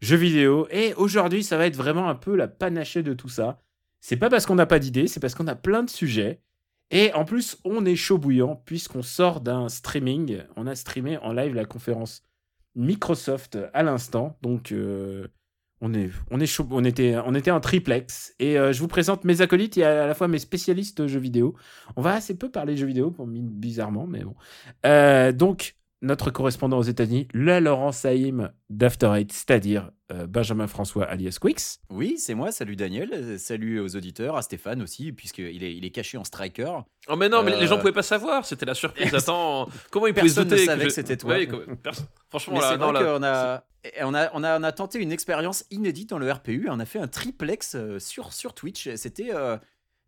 jeux vidéo. Et aujourd'hui, ça va être vraiment un peu la panachée de tout ça. C'est pas parce qu'on n'a pas d'idées, c'est parce qu'on a plein de sujets. Et en plus, on est chaud bouillant puisqu'on sort d'un streaming. On a streamé en live la conférence Microsoft à l'instant. Donc, euh, on, est, on, est chaud, on, était, on était en triplex. Et euh, je vous présente mes acolytes et à la fois mes spécialistes jeux vidéo. On va assez peu parler jeux vidéo, pour, bizarrement, mais bon. Euh, donc, notre correspondant aux États-Unis, le Laurent Saïm d'After Eight, c'est-à-dire Benjamin François alias Quix. Oui, c'est moi. Salut Daniel. Euh, Salut aux auditeurs, à Stéphane aussi, puisqu'il est, il est caché en striker. Oh, mais non, mais les gens Euh, pouvaient pas savoir. C'était la surprise. Attends, comment ils pouvaient se Personne ne douter savait que je- c'était toi. Ouais, comme- Franchement, Mais là, c'est non, vrai là, qu'on a, et on a, on a, on a tenté une expérience inédite dans le RPU. On a fait un triplex euh, sur, sur Twitch. C'était. euh,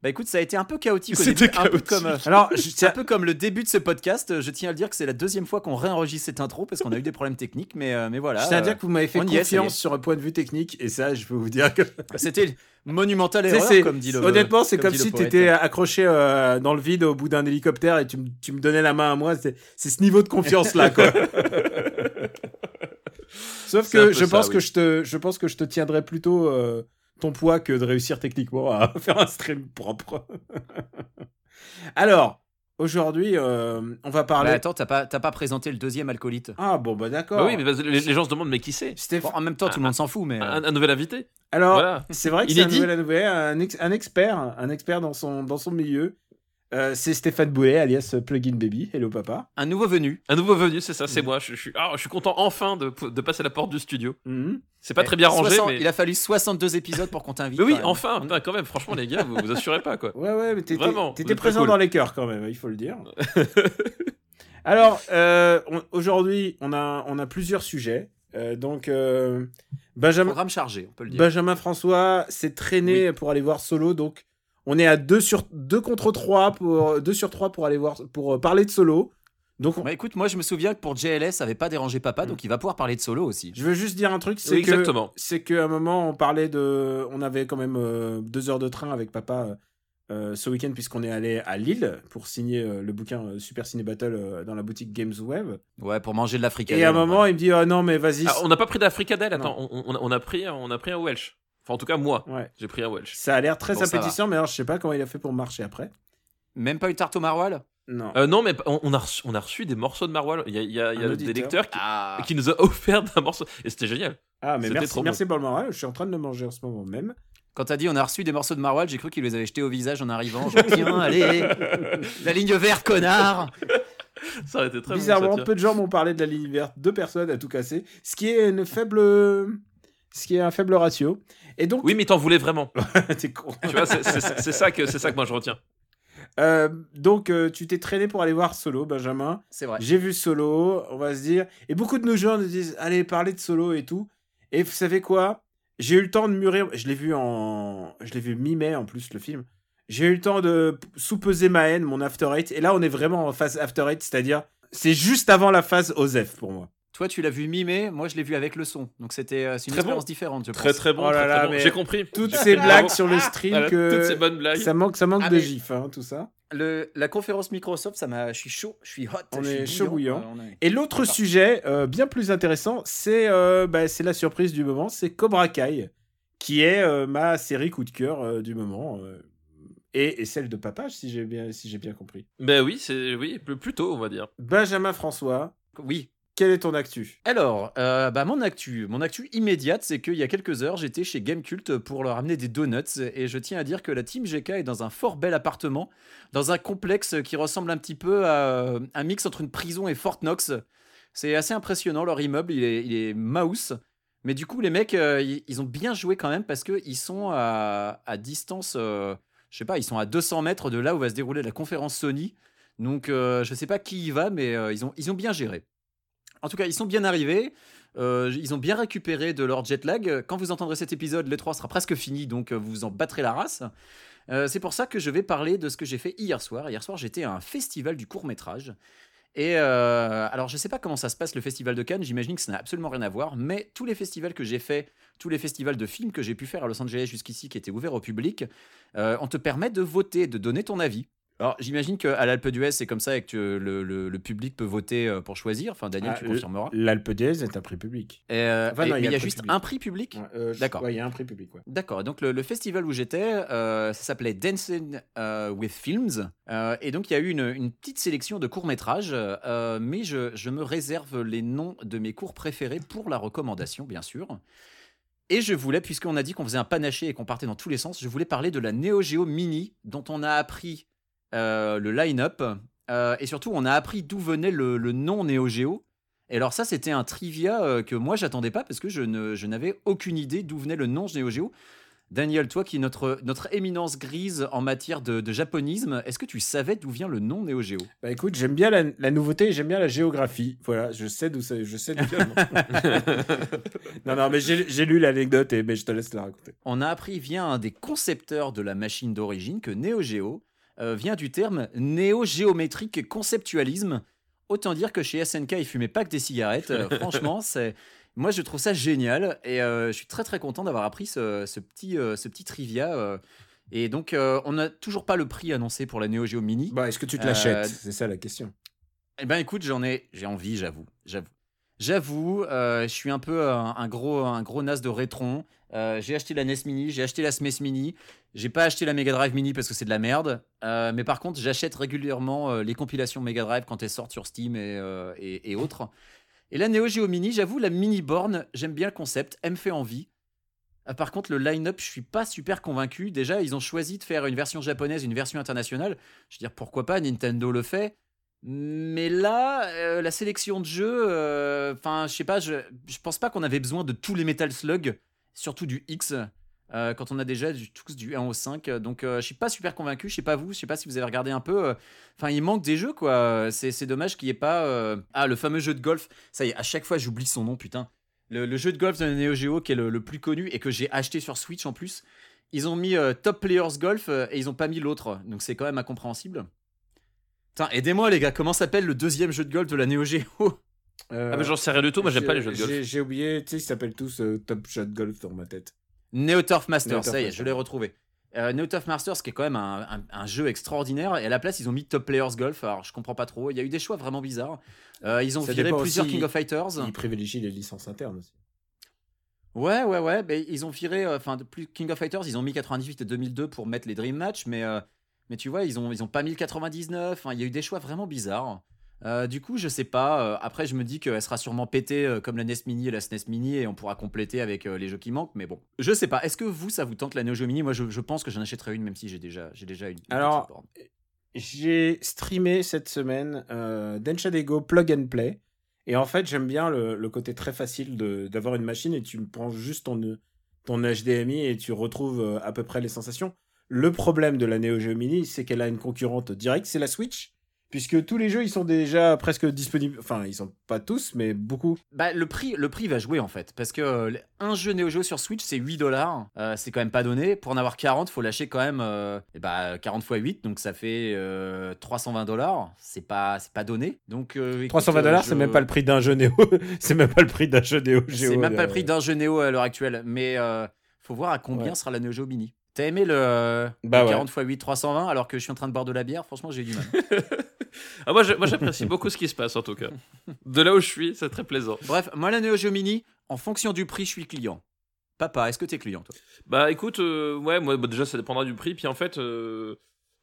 Bah écoute, ça a été un peu chaotique au C'était début, un peu chaotique. comme, euh, Alors, c'est un peu comme le début de ce podcast. Je tiens à le dire que c'est la deuxième fois qu'on réenregistre cette intro parce qu'on a eu des problèmes techniques, mais, euh, mais voilà. je tiens à euh, dire que vous m'avez fait est, confiance sur un point de vue technique. Et ça, je peux vous dire que. C'était monumental erreur, comme dit le. Honnêtement, c'est comme si tu étais accroché euh, dans le vide au bout d'un hélicoptère et tu, me- tu me donnais la main à moi. C'est ce niveau de confiance-là, quoi. Sauf que je ça, pense oui. que je te, je pense que je te tiendrai plutôt euh, ton poids que de réussir techniquement à faire un stream propre. Alors, aujourd'hui, euh, on va Bah, parler. attends, t'as pas, t'as pas présenté le deuxième alcoolite. ah bon, bah d'accord. Bah oui, mais les, les gens se demandent, mais qui c'est? Stéph- Bon, en même temps, tout le monde s'en fout, mais. un, un nouvel invité? Alors, Voilà. c'est vrai que c'est est un dit. nouvel nouvel, un, ex- un expert, un expert dans son, dans son milieu. Euh, c'est Stéphane Boulet, alias Plugin Baby. Hello papa. Un nouveau venu. Un nouveau venu, c'est ça, Mm. c'est moi. Je, je suis, ah, je suis content enfin de, de passer la porte du studio. Mhm. C'est pas très bien rangé, 60 mais. Il a fallu 62 épisodes pour qu'on t'invite. Mais oui, quand même. enfin, quand même, franchement, les gars, vous vous assurez pas, quoi. Ouais, ouais, mais t'étais, présent cool. dans les cœurs quand même, il faut le dire. Alors, euh, on- aujourd'hui, on a, on a plusieurs sujets. Euh, donc, euh, Benjamin, Programme chargé, on peut le dire. Benjamin François s'est traîné pour aller voir Solo. Donc, on est à 2 sur 2 contre 3 pour 2 sur 3 pour aller voir pour euh, parler de Solo. Donc, on- Bah écoute, moi je me souviens que pour JLS, ça avait pas dérangé papa, donc il va pouvoir parler de solo aussi. je veux juste dire un truc, c'est Oui, que exactement. c'est qu'à un moment on parlait de, on avait quand même euh, deux heures de train avec papa euh, ce week-end puisqu'on est allé à Lille pour signer euh, le bouquin euh, Super Ciné Battle euh, dans la boutique Games Web. Ouais, pour manger de l'Afrique. Et à un moment il me dit oh non mais vas-y. Ah, on n'a pas pris d'Africadelle, attends, on, on a- on a pris, on a pris un Welsh. Enfin, en tout cas, moi, Ouais. j'ai pris un Welsh. Ça a l'air très Bon, appétissant mais alors je sais pas comment il a fait pour marcher après. Même pas une tarte au maroilles Non. Euh, non, mais on, a reçu, on a reçu des morceaux de maroilles. Il y a, il y a- il y a Un des lecteurs qui, Ah qui nous ont offert un morceau. Et c'était génial. ah mais c'était merci trop merci pour le moral. Je suis en train de le manger en ce moment même. Quand t'as dit on a reçu des morceaux de maroilles, j'ai cru qu'il les avait jetés au visage en arrivant. Genre, tiens, allez, la ligne verte, connard Ça aurait été très Bizarrement bon. ça, peu de gens m'ont parlé de la ligne verte. Deux personnes à tout casser. Ce qui est une faible, ce qui est un faible ratio. Et donc. Oui, mais t'en voulais vraiment. t'es con. tu vois, c'est- ça, que- c'est ça que moi je retiens. Euh, donc, euh, tu t'es traîné pour aller voir Solo, Benjamin. C'est vrai. J'ai vu Solo, on va se dire. Et beaucoup de nos gens nous disent Allez, parler de Solo et tout. Et vous savez quoi? J'ai eu le temps de mûrir. Je l'ai vu en. Je l'ai vu mi-mai en plus, le film. J'ai eu le temps de sous-peser ma haine, mon After Eight. Et là, on est vraiment en phase After Eight, c'est-à-dire. C'est juste avant la phase Osef pour moi. Toi, tu l'as vu mimé, moi je l'ai vu avec le son. Donc c'était euh, c'est une Très expérience bon. différente, je Très pense. très bon. Oh là très, là, très bon. J'ai compris. Toutes ces blagues sur le stream Voilà, que. Toutes ces bonnes blagues. Ça manque, ça manque Ah, de mais- gifs, hein, tout ça. Le, la conférence Microsoft, ça m'a, je suis chaud, je suis hot, On je est suis chaud bouillant. Est- Et l'autre sujet, euh, bien plus intéressant, c'est euh, bah, c'est la surprise du moment, c'est Cobra Kai, qui est euh, ma série coup de cœur euh, du moment. euh, et, et celle de papa, si j'ai bien, si j'ai bien compris. Ben oui, c'est oui, plus- plutôt, on va dire. Benjamin François, Oui. Quel est ton actu? Alors, euh, bah mon actu, mon actu immédiate, c'est qu'il y a quelques heures, j'étais chez Gamecult pour leur amener des donuts et je tiens à dire que la team GK est dans un fort bel appartement, dans un complexe qui ressemble un petit peu à euh, un mix entre une prison et Fort Knox. C'est assez impressionnant, leur immeuble, il est, mouse. Mais du coup, les mecs, euh, ils, ont bien joué quand même parce qu'ils sont à, distance, euh, je sais pas, ils sont à 200 mètres de là où va se dérouler la conférence Sony. Donc, euh, je sais pas qui y va, mais ils ont bien géré. En tout cas, ils sont bien arrivés. Euh, ils ont bien récupéré de leur jet lag. Quand vous entendrez cet épisode, l'E3 sera presque fini, donc euh, vous vous en battrez la race. Euh, c'est pour ça que je vais parler de ce que j'ai fait hier soir. Hier soir, j'étais à un festival du court métrage. Et alors, je sais pas comment ça se passe le festival de Cannes. J'imagine que ça n'a absolument rien à voir. Mais tous les festivals que j'ai fait, tous les festivals de films que j'ai pu faire à Los Angeles jusqu'ici, qui étaient ouverts au public, on te permet de voter, de donner ton avis. Alors, j'imagine qu'à l'Alpe d'Huez, c'est comme ça et que le, le- le public peut voter euh, pour choisir. Enfin, Daniel, Ah, tu confirmeras. L'Alpe d'Huez est un prix public. Et, euh, Enfin, non, et- il y a y juste public. un prix public Ouais, euh, D'accord. ouais, il y a un prix public. Ouais. D'accord. Donc le, le festival où j'étais, euh, ça s'appelait Dancing with Films. Et donc il y a eu une, une petite sélection de courts métrages, euh, mais je, je me réserve les noms de mes cours préférés pour la recommandation, bien sûr. Et je voulais, puisqu'on a dit qu'on faisait un panaché et qu'on partait dans tous les sens, je voulais parler de la Neo Geo Mini, dont on a appris le line-up. euh, et surtout, on a appris d'où venait le, le nom Neo Geo. Et alors ça, c'était un trivia euh, que moi, j'attendais pas parce que je, ne, je n'avais aucune idée d'où venait le nom Neo Geo. Daniel, toi qui es notre, notre éminence grise en matière de, de japonisme, est-ce que tu savais d'où vient le nom Neo Geo? Bah écoute, j'aime bien la, la nouveauté et j'aime bien la géographie. Voilà, je sais d'où ça, je sais d'où vient le nom. non, non, mais j'ai j'ai lu l'anecdote et mais je te laisse la raconter. On a appris via un des concepteurs de la machine d'origine que Neo Geo euh, vient du terme néo-géométrique conceptualisme. Autant dire que chez SNK, ils fumaient pas que des cigarettes. Euh, franchement, c'est moi je trouve ça génial et euh, je suis très très content d'avoir appris ce, ce petit euh, ce petit trivia. euh. et donc euh, on n'a toujours pas le prix annoncé pour la Neo Geo Mini. Bah, est-ce que tu te Euh, l'achètes C'est ça la question. Eh ben écoute, j'en ai, j'ai envie, j'avoue, j'avoue. J'avoue, euh, je suis un peu un, un gros, un gros nas de rétron. Euh, j'ai acheté la NES Mini, j'ai acheté la SMES Mini. J'ai pas acheté la Mega Drive Mini parce que c'est de la merde. Euh, mais par contre, j'achète régulièrement euh, les compilations Mega Drive quand elles sortent sur Steam et, euh, autres. Et la Neo Geo Mini, j'avoue, la mini borne, j'aime bien le concept, elle me fait envie. Euh, par contre, le line-up, je suis pas super convaincu. Déjà, ils ont choisi de faire une version japonaise, une version internationale. Je veux dire, pourquoi pas Nintendo le fait. Mais là, euh, la sélection de jeux, euh, enfin, je sais pas, je, je pense pas qu'on avait besoin de tous les Metal Slug, surtout du X, euh, quand on a déjà du, tous du 1 au 5. Donc, euh, je suis pas super convaincu. Je sais pas vous, je sais pas si vous avez regardé un peu. euh, Enfin, il manque des jeux, quoi. C'est dommage qu'il n'y ait pas. euh, Ah, le fameux jeu de golf. Ça y est, à chaque fois, j'oublie son nom, putain. Le, le jeu de golf de la Neo Geo, qui est le, le plus connu et que j'ai acheté sur Switch en plus. Ils ont mis euh, Top Players Golf euh, et ils ont pas mis l'autre. Donc, c'est quand même incompréhensible. Putain, aidez-moi, les gars. Comment s'appelle le deuxième jeu de golf de la Neo Geo? Euh, Ah, mais j'en sais rien du tout, moi j'aime pas les jeux de golf. J'ai oublié, tu sais, ils s'appellent tous euh, Top Shot Golf dans ma tête. Neo Turf Masters, Neo ça y est, Masters. je l'ai retrouvé. Euh, Neo Turf Masters, qui est quand même un, un- un jeu extraordinaire, et à la place, ils ont mis Top Players Golf. Alors, je comprends pas trop. Il y a eu des choix vraiment bizarres. Euh, ils ont Ça viré plusieurs aussi- King of Fighters. Ils privilégient les licences internes aussi. Ouais, ouais, ouais. mais ils ont viré, euh, enfin, plus King of Fighters, ils ont mis 98 et 2002 pour mettre les Dream Match, mais, euh, mais tu vois, ils ont, ils ont pas mis le 99. Enfin, il y a eu des choix vraiment bizarres. Euh, du coup, je sais pas. euh, après, je me dis qu'elle sera sûrement pétée euh, comme la NES Mini et la SNES Mini et on pourra compléter avec les jeux qui manquent. Mais bon, je sais pas. Est-ce que vous, ça vous tente la Neo Geo Mini? Moi, je, je pense que j'en achèterai une, même si j'ai déjà, j'ai déjà une. Alors. J'ai streamé cette semaine Denshadego Plug and Play. Et en fait, j'aime bien le, le côté très facile de- d'avoir une machine et tu me prends juste ton, ton HDMI et tu retrouves à peu près les sensations. Le problème de la Neo Geo Mini, c'est qu'elle a une concurrente directe, c'est la Switch. Puisque tous les jeux, ils sont déjà presque disponibles. Enfin, ils sont pas tous, mais beaucoup. Bah, le prix, le prix va jouer en fait. Parce que euh, un jeu Neo Geo sur Switch, c'est 8 dollars. C'est quand même pas donné. Pour en avoir 40, faut lâcher quand même euh, eh bah, 40 x 8. Donc ça fait euh, 320 dollars. C'est pas, c'est pas donné. Donc, euh, écoute, 320 dollars, euh, c'est même pas le prix d'un jeu Neo. c'est même pas le prix d'un jeu Neo Geo. C'est même pas euh, le prix d'un jeu Neo à l'heure actuelle. Mais euh, faut voir à combien Ouais. sera la Neo Geo Mini. T'as aimé le, euh, Bah le ouais. 40 x 8 320 alors que je suis en train de boire de la bière? Franchement, j'ai du mal. Ah, moi j'apprécie beaucoup ce qui se passe en tout cas. De là où je suis, c'est très plaisant. Bref, moi la Neo Geo Mini, en fonction du prix, je suis client. Papa, est-ce que t'es client toi? Bah écoute, euh, ouais, moi bah, déjà ça dépendra du prix. Puis en fait, euh,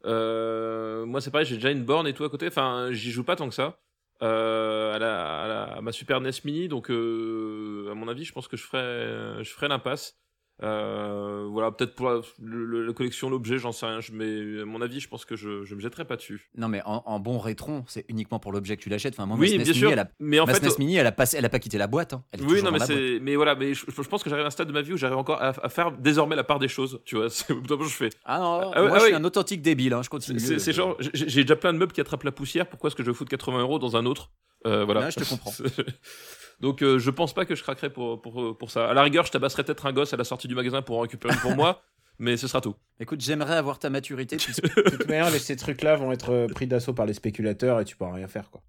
euh, moi c'est pareil, j'ai déjà une borne et tout à côté. Enfin, j'y joue pas tant que ça. À, la, à, la- à ma Super NES Mini, donc à mon avis, je pense que je ferai, je ferai l'impasse. Euh, voilà, peut-être pour la, le- le- la collection, l'objet, j'en sais rien. Je, mais à mon avis, je pense que je, je me jetterai pas dessus. Non, mais en, en bon rétron, c'est uniquement pour l'objet que tu l'achètes. Enfin, moi, oui, ma SNES bien Mini, sûr. elle a, mais en ma fait, SNES Mini, elle a, passé, elle a pas quitté la boîte. hein. Elle est Oui, non, mais c'est, mais voilà, mais je, je pense que j'arrive à un stade de ma vie où j'arrive encore à, à faire désormais la part des choses, tu vois. C'est comme je fais. Ah non, Ah moi ah je suis un authentique débile, hein, je continue. C'est, genre, j'ai, j'ai déjà plein de meubles qui attrapent la poussière. Pourquoi est-ce que je vais foutre 80 euros dans un autre? Euh, voilà. Je te comprends. Donc euh, je pense pas que je craquerai pour, pour, pour ça. À la rigueur, je tabasserai peut-être un gosse à la sortie du magasin pour en récupérer une pour moi, mais ce sera tout. Écoute, j'aimerais avoir ta maturité. puisque- De toute manière, ces trucs-là vont être euh, pris d'assaut par les spéculateurs et tu pourras rien faire, quoi.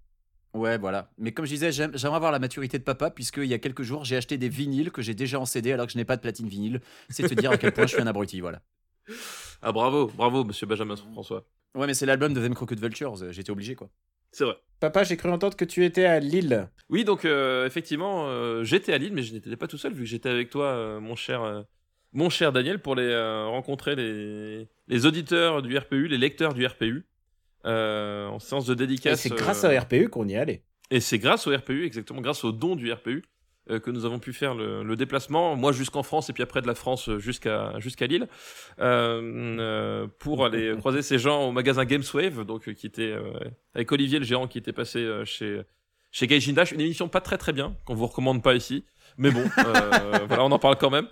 Ouais, voilà. Mais comme je disais, j'aime- j'aimerais avoir la maturité de papa, puisqu'il y a quelques jours, j'ai acheté des vinyles que j'ai déjà en CD alors que je n'ai pas de platine vinyle. C'est te dire à quel point je suis un abruti, voilà. Ah bravo, bravo, monsieur Benjamin François. Ouais, mais c'est l'album de Them Crooked Vultures, j'étais obligé, quoi. C'est vrai. Papa, j'ai cru entendre que tu étais à Lille. Oui, donc euh, effectivement, euh, j'étais à Lille, mais je n'étais pas tout seul, vu que j'étais avec toi, euh, mon cher, euh, mon cher Daniel, pour les euh, rencontrer les, les auditeurs du RPU, les lecteurs du RPU, euh, en séance de Et dédicace. c'est grâce euh, à RPU qu'on y est allé. Et c'est grâce au RPU, exactement, grâce au don du RPU, euh, que nous avons pu faire le, le déplacement, moi jusqu'en France et puis après de la France jusqu'à jusqu'à Lille, euh, euh, pour aller croiser ces gens au magasin Gameswave, donc qui était euh, avec Olivier le gérant qui était passé euh, chez chez Gaijin Dash, une émission pas très très bien qu'on vous recommande pas ici, mais bon, euh, voilà, on en parle quand même.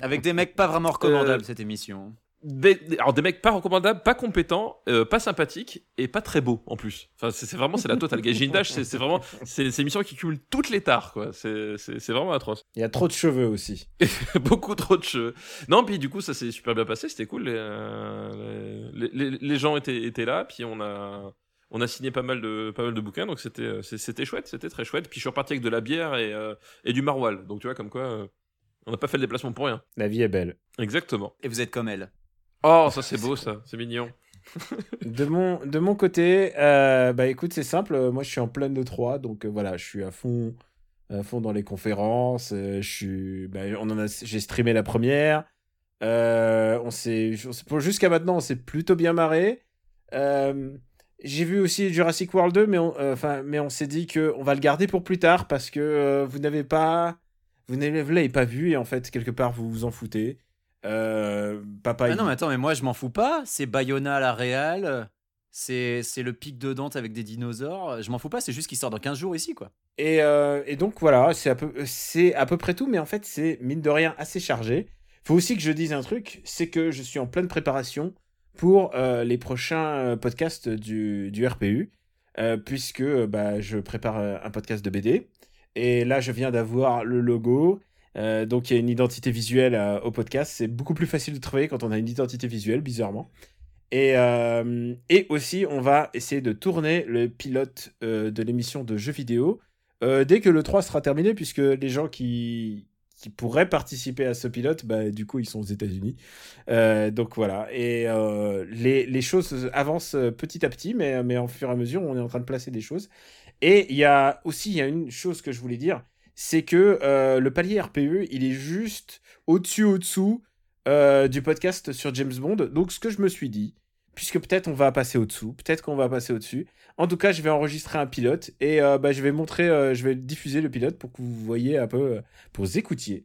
Avec des mecs pas vraiment recommandables, cette émission. Des, des- alors des mecs pas recommandables, pas compétents, euh, pas sympathiques et pas très beaux en plus. Enfin c'est vraiment c'est la totale. Gaijin Dash c'est c'est vraiment c'est une émission qui cumule toutes les tares quoi. C'est c'est c'est vraiment atroce. Il y a trop de cheveux aussi. Beaucoup trop de cheveux. Non puis du coup ça s'est super bien passé, c'était cool. Les, euh, les, les- les gens étaient étaient là, puis on a on a signé pas mal de pas mal de bouquins donc c'était euh, c'était chouette, c'était très chouette. Puis je suis reparti avec de la bière et euh, et du maroilles. Donc tu vois comme quoi euh, on n'a pas fait le déplacement pour rien. La vie est belle. Exactement. Et vous êtes comme elle. Oh ça c'est beau ça, c'est mignon. De mon, de mon côté, euh, bah écoute, c'est simple. euh, Moi, je suis en pleine de 3, donc euh, voilà, je suis à fond, à fond dans les conférences. je suis, bah, on en a, j'ai streamé la première. On s'est, jusqu'à maintenant, on s'est plutôt bien marré. J'ai vu aussi Jurassic World 2, mais on, enfin, mais on s'est dit que on va le garder pour plus tard parce que vous n'avez pas, vous n'avez pas vu et en fait quelque part vous vous en foutez. Euh, papa, Ah il- non, mais attends, mais moi je m'en fous pas. C'est Bayona à la Réal. C'est c'est le pic de Dante avec des dinosaures. Je m'en fous pas, c'est juste qu'il sort dans 15 jours ici, quoi. Et, euh, et donc voilà, c'est à, peu, c'est à peu près tout, mais en fait c'est mine de rien assez chargé. Faut aussi que je dise un truc, c'est que je suis en pleine préparation pour euh, les prochains euh, podcasts du, du RPU, euh, puisque bah, je prépare un podcast de BD. Et là, je viens d'avoir le logo. Euh, donc il y a une identité visuelle euh, au podcast. C'est beaucoup plus facile de travailler quand on a une identité visuelle, bizarrement. Et, euh, aussi, on va essayer de tourner le pilote de l'émission de jeux vidéo dès que le 3 sera terminé, puisque les gens qui, pourraient participer à ce pilote, bah, du coup, ils sont aux États-Unis. Donc voilà. Et les, les choses avancent petit à petit, mais, mais en fur et à mesure, on est en train de placer des choses. Et il y a aussi il y a une chose que je voulais dire, c'est que euh, le palier RPE, il est juste au-dessus, au-dessous euh, du podcast sur James Bond. Donc ce que je me suis dit, puisque peut-être on va passer au-dessous, peut-être qu'on va passer au-dessus. En tout cas, je vais enregistrer un pilote et euh, bah, je vais montrer, je vais diffuser le pilote pour que vous voyez un peu, pour vous écoutiez,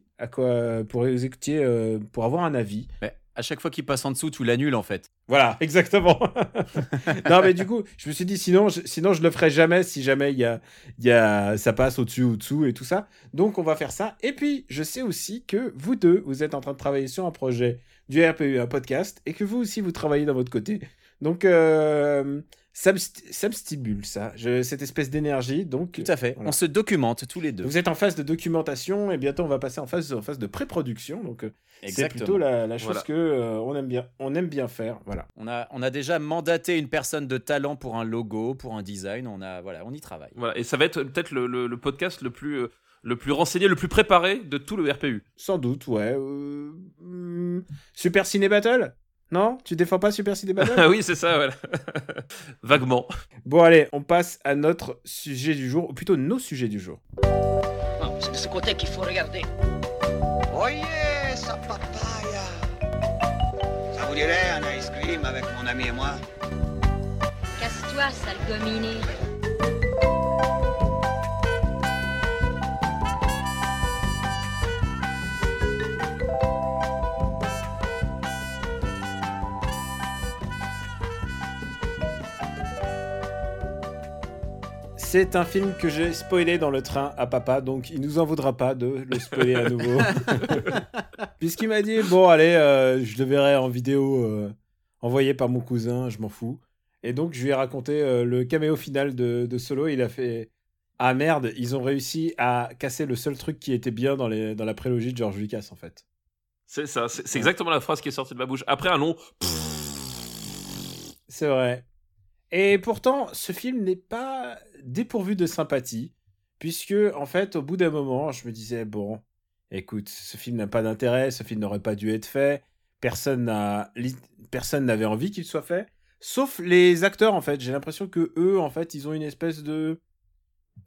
pour avoir un avis. À chaque fois qu'il passe en dessous, tu l'annules en fait. Voilà, exactement. non, mais du coup, je me suis dit, sinon, je, sinon, je le ferai jamais si jamais il y a, il y a, ça passe au-dessus ou dessous et tout ça. Donc, on va faire ça. Et puis, je sais aussi que vous deux, vous êtes en train de travailler sur un projet du RPU, un podcast, et que vous aussi, vous travaillez dans votre côté. Donc, euh, ça, me, st- ça me stimule, ça, je- cette espèce d'énergie. Donc, Tout à fait. Voilà. On se documente tous les deux. Vous êtes en phase de documentation et bientôt on va passer en phase, en phase de pré-production. Donc, euh, c'est plutôt la, la chose Voilà. que euh, on aime bien, on aime bien faire. Voilà. On a, on a déjà mandaté une personne de talent pour un logo, pour un design. On a, voilà, on y travaille. Voilà, et ça va être peut-être le, le- le podcast le plus, euh, le plus renseigné, le plus préparé de tout le RPU. Sans doute, ouais. Euh, hmm, Super Ciné Battle? Non? Tu défends pas Super Ciné Battle Ah oui, c'est ça, voilà. Vaguement. Bon, allez, on passe à notre sujet du jour, ou plutôt nos sujets du jour. Non, c'est de ce côté qu'il faut regarder. Oyez, sa papaya Ça vous dirait un ice cream avec mon ami et moi? Casse-toi, sale gominé. C'est un film que j'ai spoilé dans le train à papa, donc il nous en voudra pas de le spoiler à nouveau. Puisqu'il m'a dit, bon, allez, euh, je le verrai en vidéo euh, envoyé par mon cousin, je m'en fous. Et donc, je lui ai raconté euh, le caméo final de, de Solo, il a fait ah merde, ils ont réussi à casser le seul truc qui était bien dans, les, dans la prélogie de George Lucas, en fait. C'est ça, c'est c'est exactement la phrase qui est sortie de ma bouche. Après un long. C'est vrai. Et pourtant, ce film n'est pas dépourvu de sympathie, puisque, en fait, au bout d'un moment, je me disais, bon, écoute, ce film n'a pas d'intérêt, ce film n'aurait pas dû être fait, personne n'avait envie qu'il soit fait, sauf les acteurs, en fait. J'ai l'impression que eux, en fait, ils ont une espèce de,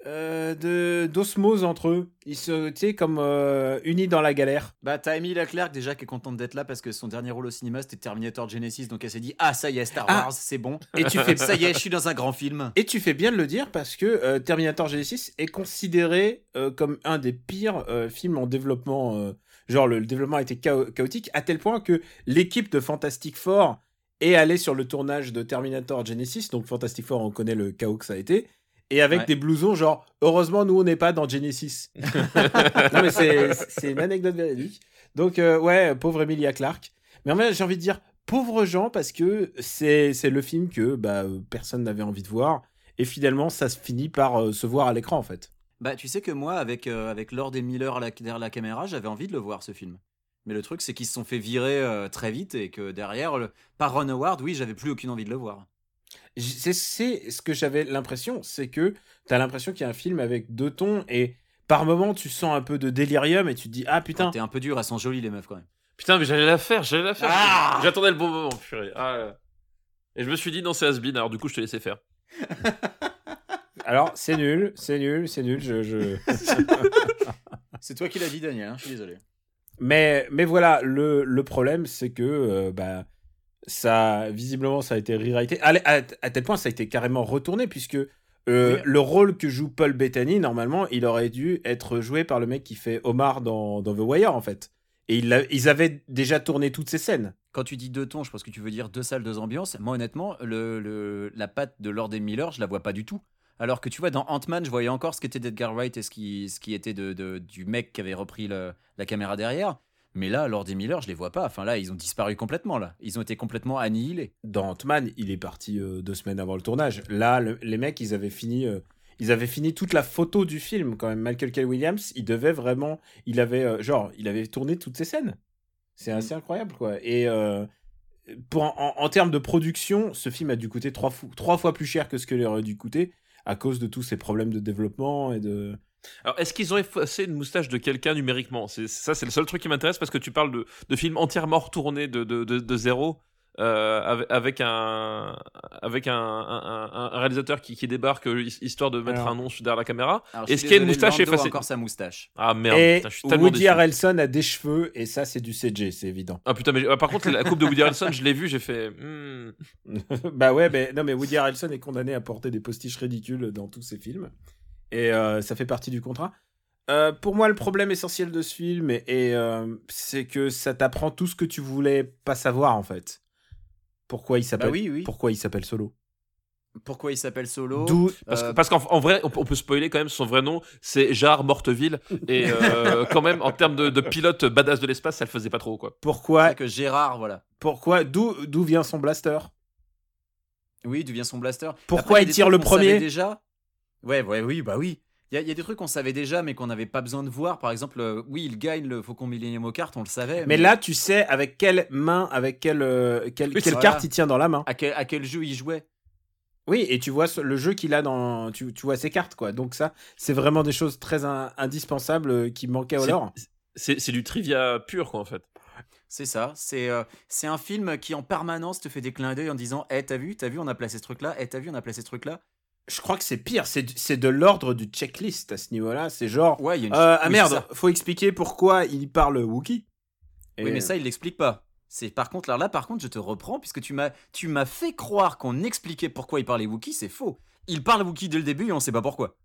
euh, d'osmose entre eux. Ils se, tu sais, comme euh, unis dans la galère. Bah, t'as Emilia Clarke déjà qui est contente d'être là parce que son dernier rôle au cinéma c'était Terminator Genesis, donc elle s'est dit Ah, ça y est, Star Ah. Wars, c'est bon. Et tu fais Ça y est, je suis dans un grand film. Et tu fais bien de le dire parce que euh, Terminator Genesis est considéré euh, comme un des pires films en développement. genre, le, le développement a été chao- chaotique à tel point que l'équipe de Fantastic Four est allée sur le tournage de Terminator Genesis. Donc, Fantastic Four, on connaît le chaos que ça a été. Et avec Ouais. des blousons, genre, heureusement, nous, on n'est pas dans Genesis. non, mais c'est une anecdote véridique. Donc, euh, ouais, pauvre Emilia Clarke. Mais en fait, j'ai envie de dire pauvres gens parce que c'est c'est le film que bah, personne n'avait envie de voir. Et finalement, ça se finit par euh, se voir à l'écran, en fait. Bah, tu sais que moi, avec, euh, avec Lord et Miller à la- derrière la caméra, j'avais envie de le voir ce film. Mais le truc, c'est qu'ils se sont fait virer euh, très vite et que derrière, le... par Ron Howard, oui, j'avais plus aucune envie de le voir. C'est ce que j'avais l'impression, c'est que t'as l'impression qu'il y a un film avec deux tons et par moment tu sens un peu de délirium et tu te dis ah putain T'es un peu dur, elles sont jolies les meufs quand même. Putain, mais j'allais la faire, j'allais la faire. Ah J'attendais le bon moment, purée. Ah. Et je me suis dit, non, c'est Asbin, alors du coup, je te laissais faire. alors c'est nul c'est nul c'est nul je, je... C'est toi qui l'as dit, Daniel, hein, je suis désolé. mais mais voilà le, le problème c'est que euh, bah ça visiblement ça a été rewrité à, à, à tel point ça a été carrément retourné puisque euh, Oui. le rôle que joue Paul Bettany normalement il aurait dû être joué par le mec qui fait Omar dans, dans The Wire en fait et il ils avaient déjà tourné toutes ces scènes Quand tu dis deux tons, je pense que tu veux dire deux salles, deux ambiances. Moi, honnêtement, le, le- la patte de Lord et Miller, je la vois pas du tout. Alors que tu vois, dans Ant-Man, je voyais encore ce qu'était d'Edgar Wright et ce qui, ce qui était de, de- du mec qui avait repris le- la caméra derrière. Mais là, Lord et Miller, je les vois pas. Enfin là, ils ont disparu complètement. Là, ils ont été complètement annihilés. dans Ant-Man, il est parti euh, deux semaines avant le tournage. Là, le- les mecs, ils avaient fini, euh, ils avaient fini toute la photo du film quand même. Michael K. Williams, il devait vraiment, il avait, euh, genre, il avait tourné toutes ces scènes. C'est assez incroyable, quoi. Et pour en, en termes de production, ce film a dû coûter trois, fou- trois fois plus cher que ce qu'il aurait dû coûter à cause de tous ces problèmes de développement et de. Alors, est-ce qu'ils ont effacé une moustache de quelqu'un numériquement? C'est, Ça, c'est le seul truc qui m'intéresse parce que tu parles de, de films entièrement retournés de, de, de, de zéro. euh, avec, avec un avec un, un, un- un réalisateur qui, qui débarque euh, his- histoire de mettre Alors. un nom derrière la caméra. Est-ce qu'il y a une moustache effacée? encore sa moustache. Ah merde, et putain, je suis tellement Woody déçu. Harrelson a des cheveux et ça, c'est du CG, c'est évident. Ah putain, mais ah, par contre, la coupe de Woody Harrelson, je l'ai vue, j'ai fait. hmm. bah ouais, mais non, mais Woody Harrelson est condamné à porter des postiches ridicules dans tous ses films. Et euh, ça fait partie du contrat. Euh, pour moi, le problème essentiel de ce film, et, et, euh, c'est que ça t'apprend tout ce que tu voulais pas savoir, en fait. Pourquoi il s'appelle Bah oui, oui. Pourquoi il s'appelle Solo Pourquoi il s'appelle Solo D'où Parce, Euh, parce qu'en en vrai, on, peut- on peut spoiler quand même son vrai nom, c'est Jarre Morteville. Et euh, quand même, en termes de, de pilote badass de l'espace, ça le faisait pas trop, quoi. Pourquoi C'est que Gérard, voilà. Pourquoi D'où d'où vient son blaster? Oui, d'où vient son blaster Pourquoi Après, il tire le premier? déjà Ouais, ouais, oui, bah oui. Il y, a- il y a des trucs qu'on savait déjà, mais qu'on n'avait pas besoin de voir. Par exemple, euh, oui, il gagne le Faucon Millennium aux cartes, on le savait. Mais là, tu sais avec quelle main, avec quelle, euh, quelle, Oui, quelle voilà. carte il tient dans la main. à quel, à quel jeu il jouait Oui, et tu vois ce- le jeu qu'il a dans. Tu, tu vois ses cartes, quoi. Donc, ça, c'est vraiment des choses très in- indispensables euh, qui manquaient au C'est- lore. C'est du trivia pur, quoi, en fait. C'est ça. C'est euh, c'est un film qui en permanence te fait des clins d'œil en disant Eh, t'as vu, t'as vu, on a placé ce truc-là. Eh, t'as vu, on a placé ce truc-là. Je crois que c'est pire. C'est de l'ordre du checklist à ce niveau-là. C'est genre. Ouais, y a une. euh, ah oui, merde, faut expliquer pourquoi il parle Wookie. Oui, mais ça, il l'explique pas. C'est par contre là, là, par contre, je te reprends puisque tu m'as, tu m'as fait croire qu'on expliquait pourquoi il parlait Wookie. C'est faux. Il parle Wookie dès le début et on sait pas pourquoi.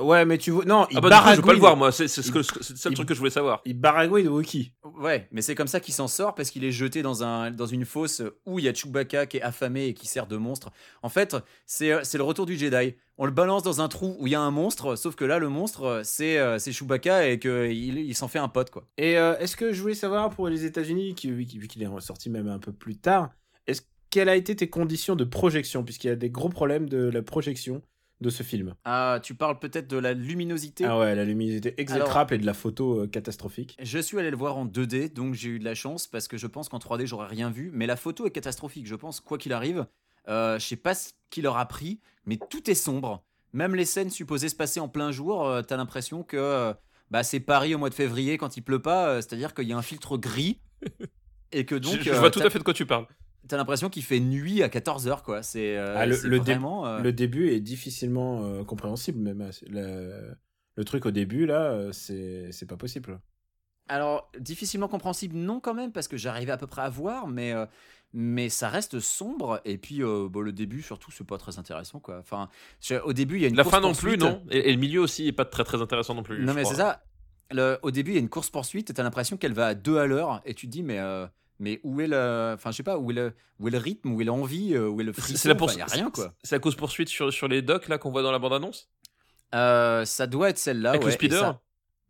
Ouais, mais tu vois. Non, il Ah bah, coup, je veux pas le baragouine. voir, moi. C'est c'est ce que- Il- c'est le seul il- truc que je voulais savoir. Il baragouine Wookie. Ouais, mais c'est comme ça qu'il s'en sort parce qu'il est jeté dans, un, dans une fosse où il y a Chewbacca qui est affamé et qui sert de monstre. En fait, c'est euh, c'est le retour du Jedi. On le balance dans un trou où il y a un monstre, sauf que là, le monstre, c'est euh, c'est Chewbacca et qu'il il, s'en fait un pote, quoi. Et euh, est-ce que je voulais savoir pour les États-Unis, qui, vu qu'il vu qu'il est ressorti même un peu plus tard, est-ce quelles a été tes conditions de projection, puisqu'il y a des gros problèmes de la projection de ce film. Ah, tu parles peut-être de la luminosité Ah ouais, la luminosité exécrable et de la photo euh, catastrophique. Je suis allé le voir en 2D, donc j'ai eu de la chance parce que je pense qu'en 3D j'aurais rien vu. Mais la photo est catastrophique, je pense, quoi qu'il arrive. Euh, je sais pas ce qu'il leur a pris, mais tout est sombre. Même les scènes supposées se passer en plein jour, euh, t'as l'impression que euh, bah, c'est Paris au mois de février quand il pleut pas, euh, c'est-à-dire qu'il y a un filtre gris. Et que donc. je, je euh, vois tout à fait de quoi tu parles. T'as l'impression qu'il fait nuit à 14h, quoi. C'est euh, Ah, le, dé- vraiment. euh, le début est difficilement euh, compréhensible, même. Le, le truc au début, là, c'est pas possible. Alors, difficilement compréhensible, non, quand même, parce que j'arrivais à peu près à voir, mais, euh, mais ça reste sombre. Et puis, euh, bon, le début, surtout, c'est pas très intéressant, quoi. Enfin, je- au début, il y a une La fin non plus, non. Et, et le milieu aussi est pas très très intéressant non plus. Non, mais c'est ça. Le- au début, il y a une course-poursuite et t'as l'impression qu'elle va à deux à l'heure. Et tu te dis, mais, euh, mais où est le. Enfin, je sais pas, où est le, où est le rythme, où est l'envie, euh, où est le frisson C'est la poursuite. Il y a rien, quoi. C'est la course poursuite sur, sur les docks là qu'on voit dans la bande annonce. Euh, ça doit être celle-là. Avec le ouais, et ça-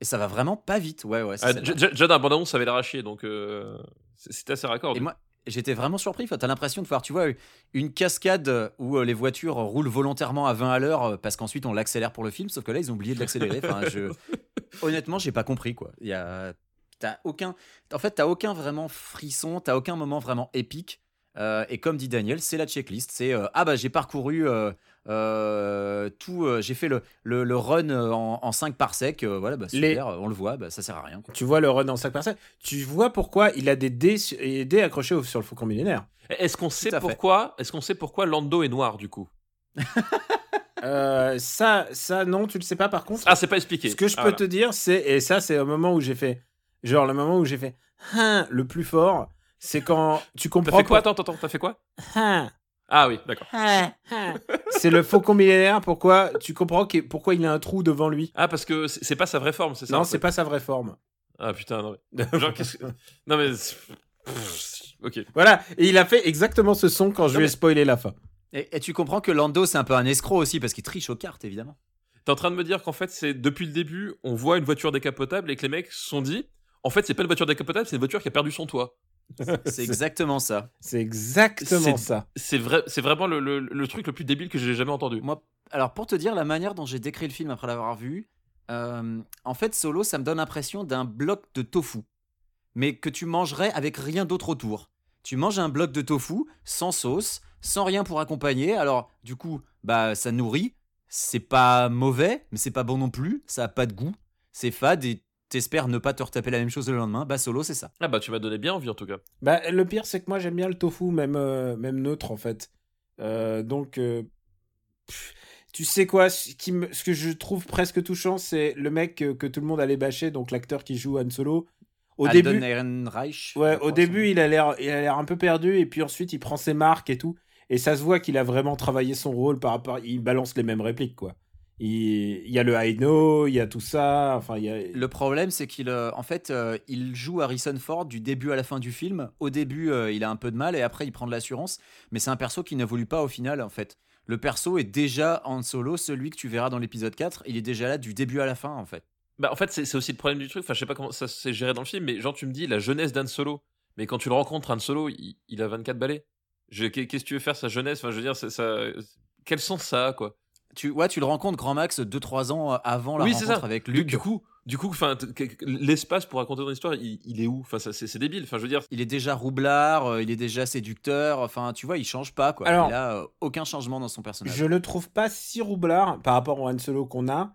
Et ça va vraiment pas vite, ouais, ouais. Ah, déjà déjà, dans la bande annonce ça avait chier donc euh, c'est- c'était assez raccord. Et moi, j'étais vraiment surpris. Enfin, t'as l'impression de voir, tu vois, une cascade où euh, les voitures roulent volontairement à 20 à l'heure parce qu'ensuite on l'accélère pour le film. Sauf que là, ils ont oublié de l'accélérer. Enfin, je... honnêtement, j'ai pas compris quoi. Il y a, t'as aucun, en fait, t'as aucun vraiment frisson. T'as aucun moment vraiment épique. Euh, et comme dit Daniel, c'est la checklist. C'est euh, ah bah j'ai parcouru euh, euh, tout, euh, j'ai fait le, le, le run en, en 5 parsecs. euh, voilà, bah Les- super, on le voit, bah ça sert à rien. quoi. Tu vois le run en 5 personnes. Tu vois pourquoi il a des dés, accrochés sur le faucon millénaire. Est-ce qu'on sait pourquoi Est-ce qu'on sait pourquoi Lando est noir du coup? Euh, ça, ça, non, tu le sais pas par contre. Ah, c'est pas expliqué. Ce que je Ah, peux voilà. te dire, c'est, et ça, c'est au moment où j'ai fait, genre le moment où j'ai fait, hein, le plus fort, c'est quand tu T'as comprends fait quoi? Attends, attends, t'as fait quoi hein, Ah oui, d'accord. hein, hein. c'est le faucon millénaire. Pourquoi tu comprends que- pourquoi il a un trou devant lui? Ah parce que c'est pas sa vraie forme, c'est ça Non, c'est pas sa vraie forme. Ah putain, non. mais- Genre, qu'est-ce que- Non mais. Ok. Voilà, et il a fait exactement ce son quand je Non, lui ai mais- spoilé la fin. Et, et tu comprends que Lando, c'est un peu un escroc aussi parce qu'il triche aux cartes, évidemment. T'es en train de me dire qu'en fait, c'est depuis le début, on voit une voiture décapotable et que les mecs se sont dit, en fait, c'est pas une voiture décapotable, c'est une voiture qui a perdu son toit. C'est exactement ça. C'est exactement C'est- ça. C'est vrai, c'est vraiment le, le- le truc le plus débile que j'ai jamais entendu. Moi, alors pour te dire la manière dont j'ai décrit le film après l'avoir vu, euh, en fait, Solo, ça me donne l'impression d'un bloc de tofu, mais que tu mangerais avec rien d'autre autour. Tu manges un bloc de tofu sans sauce, sans rien pour accompagner. Alors, du coup, bah, ça nourrit. C'est pas mauvais, mais c'est pas bon non plus. Ça a pas de goût. C'est fade et t'espères ne pas te retaper la même chose le lendemain. Bah, Solo, c'est ça. Ah bah tu m'as donné bien envie en tout cas. Bah, le pire, c'est que moi, j'aime bien le tofu, même, euh, même neutre, en fait. Euh, donc, euh, pff, tu sais quoi, ce, qui me- ce que je trouve presque touchant, c'est le mec que tout le monde allait bâcher, donc l'acteur qui joue Han Solo. Au Alden début, Ehrenreich, ouais, au début, il a l'air, il a l'air un peu perdu, et puis ensuite, il prend ses marques et tout, et ça se voit qu'il a vraiment travaillé son rôle par rapport, il balance les mêmes répliques, quoi. Il, il y a le I know, il y a tout ça, enfin, il y a. Le problème, c'est qu'il, euh, en fait, euh, il joue Harrison Ford du début à la fin du film. Au début, euh, il a un peu de mal et après, il prend de l'assurance. Mais c'est un perso qui n'évolue pas au final, en fait. Le perso est déjà en solo, celui que tu verras dans l'épisode 4. Il est déjà là du début à la fin, en fait. Bah en fait, c'est aussi le problème du truc. Enfin, je sais pas comment ça s'est géré dans le film, mais genre tu me dis la jeunesse d'Han Solo. Mais quand tu le rencontres, Han Solo, il, il a 24 balais. Qu'est-ce que tu veux faire sa jeunesse? Enfin, je veux dire, ça, quel sens ça a quoi? Tu, ouais, tu le rencontres grand max 2-3 ans euh, avant la Oui, rencontre ça. avec Du, Luke. du coup, du coup, enfin, l'espace pour raconter ton histoire, il, il est où? Enfin, ça, c'est c'est débile. Enfin, je veux dire, Il est déjà roublard, euh, il est déjà séducteur. Enfin, tu vois, il change pas, quoi. Alors- il a euh, aucun changement dans son personnage. Je le trouve pas si roublard par rapport au Han Solo qu'on a.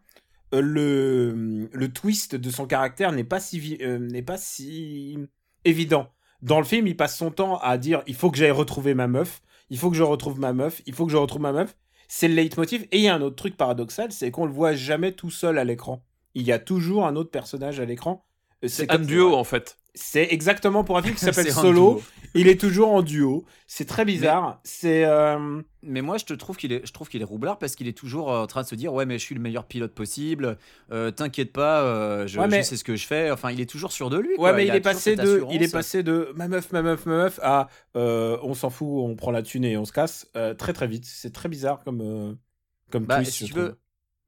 Euh, le, le twist de son caractère n'est pas si euh, n'est pas si évident. Dans le film, il passe son temps à dire il faut que j'aille retrouver ma meuf, il faut que je retrouve ma meuf, il faut que je retrouve ma meuf. C'est le leitmotiv. Et il y a un autre truc paradoxal, c'est qu'on le voit jamais tout seul à l'écran. Il y a toujours un autre personnage à l'écran. Euh, c'est comme- un duo en fait. C'est exactement pour un film qui s'appelle Solo. Il est toujours en duo. C'est très bizarre. C'est euh, Mais moi, je te trouve qu'il est, je trouve qu'il est roublard parce qu'il est toujours euh, en train de se dire ouais, mais je suis le meilleur pilote possible. euh, T'inquiète pas, euh, je, Ouais, mais- je sais ce que je fais. Enfin, il est toujours sûr de lui. Ouais, quoi. mais il, est passé de, il est passé de ma meuf, ma meuf, ma meuf à on s'en fout, on prend la thune et on se casse très très vite. C'est très bizarre comme comme Bah, twist. si tu veux,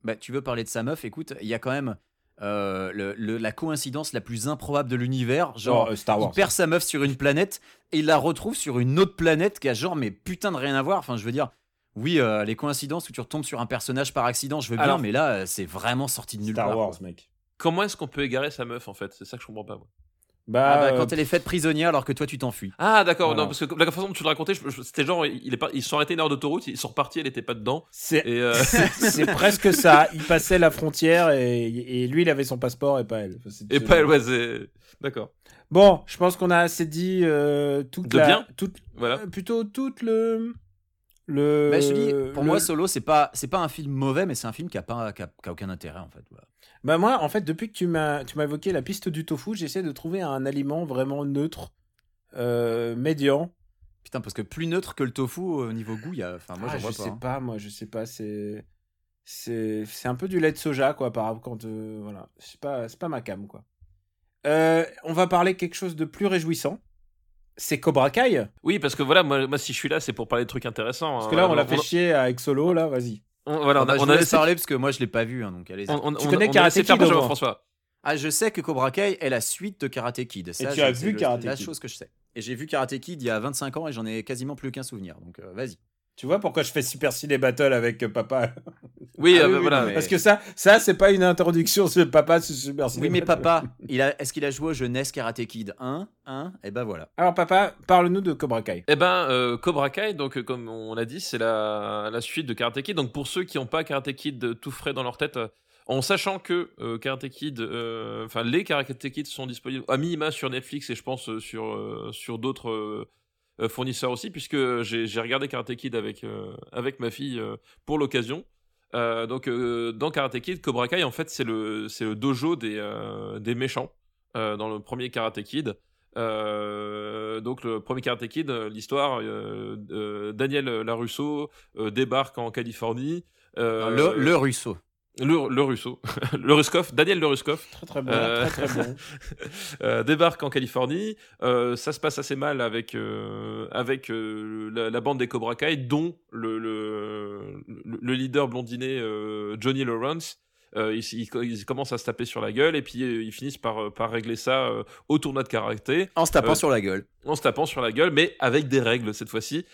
bah, tu veux parler de sa meuf. Écoute, il y a quand même euh, le- le- la coïncidence la plus improbable de l'univers. Genre, Oh, euh, Star Wars. il perd sa meuf sur une planète et il la retrouve sur une autre planète qui a genre mais putain de rien à voir. Enfin, je veux dire, Oui, euh, les coïncidences où tu retombes sur un personnage par accident, je veux bien, Alors- mais là, c'est vraiment sorti de nulle Star part. Wars, quoi. mec. Comment est-ce qu'on peut égarer sa meuf en fait? C'est ça que je comprends pas. moi. Bah, Ah bah, euh, quand elle est faite prisonnière alors que toi tu t'enfuis. Ah d'accord, Voilà. non parce que la façon dont tu le racontais, c'était genre il est pas, ils sont arrêtés une heure d'autoroute, ils sont repartis, elle était pas dedans. c'est euh, c'est presque ça. Il passait la frontière et, et lui, il avait son passeport et pas elle. Enfin, et pas elle, ouais, c'est d'accord. Bon, je pense qu'on a assez dit euh, toute De la, bien toute, Voilà. euh, plutôt toute le le. Bah, je dis, pour le- moi, Solo, c'est pas, c'est pas un film mauvais, mais c'est un film qui a, pas, qui a, qui a aucun intérêt en fait. voilà. Bah moi, en fait, depuis que tu m'as tu m'as évoqué la piste du tofu, j'essaie de trouver un aliment vraiment neutre, euh, médian. Putain, parce que plus neutre que le tofu au niveau goût, il y a. Enfin, moi, Ah, j'en vois je pas. sais hein. pas, moi, je sais pas. C'est c'est c'est un peu du lait de soja, quoi, par quand euh, voilà. C'est pas c'est pas ma cam, quoi. Euh, on va parler quelque chose de plus réjouissant. C'est Cobra Kai. Oui parce que voilà, moi, moi si je suis là, c'est pour parler de trucs intéressants. Parce hein. que là, on l'a fait chier avec Solo, là, vas-y. On- voilà, on Ah bah, a, on a laissé, parler parce que moi, je l'ai pas vu, hein, donc allez. on, on- Tu on- connais Karate Kid. François. Ah, je sais que Cobra Kai est la suite de Karate Kid. Ça, tu as c'est vu Karate la Kid. chose que je sais. Et j'ai vu Karate Kid il y a 25 ans et j'en ai quasiment plus qu'un souvenir. Donc euh, vas-y. Tu vois pourquoi je fais Super Ciné Battle avec euh, papa? Oui, Ah euh, oui, oui, voilà. non, mais- Parce que ça, ça c'est pas une introduction sur papa sur Super Ciné Oui, mais Battle. papa, il a, est-ce qu'il a joué au jeunesse Karate Kid 1 1 Et ben voilà. Alors papa, parle-nous de Cobra Kai. Eh ben, euh, Cobra Kai, donc comme on l'a dit, c'est la, la suite de Karate Kid. Donc pour ceux qui n'ont pas Karate Kid tout frais dans leur tête, en sachant que euh, Karate Kid, euh, enfin les Karate Kid sont disponibles à minima sur Netflix et je pense sur euh, sur d'autres euh, fournisseurs aussi, puisque j'ai regardé Karate Kid avec euh, avec ma fille euh, pour l'occasion. Donc dans Karate Kid, Cobra Kai en fait c'est le le dojo des des méchants dans le premier Karate Kid. Donc le premier Karate Kid, l'histoire, Daniel Larusso débarque en Californie. le, le Russo. Le, le Russo, le Ruskov, Daniel le Ruskov, Très très bon, Euh, très très bon. euh, débarque en Californie. Euh, ça se passe assez mal avec euh, avec euh, la, la bande des Cobra Kai, dont le le, le- le leader blondiné euh, Johnny Lawrence. Euh, ils, ils- ils commencent à se taper sur la gueule et puis euh, ils finissent par, par régler ça euh, au tournoi de karaté En se tapant Euh, sur la gueule. en se tapant sur la gueule, mais avec des règles cette fois-ci,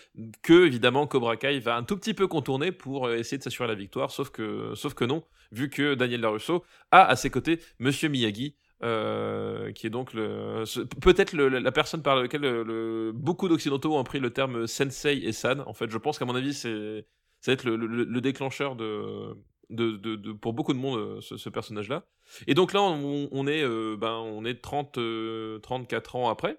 que évidemment Cobra Kai va un tout petit peu contourner pour euh, essayer de s'assurer la victoire, sauf que, sauf que non, vu que Daniel Larusso a à ses côtés Monsieur Miyagi, euh, qui est donc le, peut-être la personne par laquelle le- le- beaucoup d'occidentaux ont pris le terme sensei et san. En fait, je pense qu'à mon avis, c'est ça va être le déclencheur de, de, de- de- pour beaucoup de monde, euh, ce, ce personnage-là. Et donc là, on, on est, euh, ben, on est 30, euh, 34 ans après.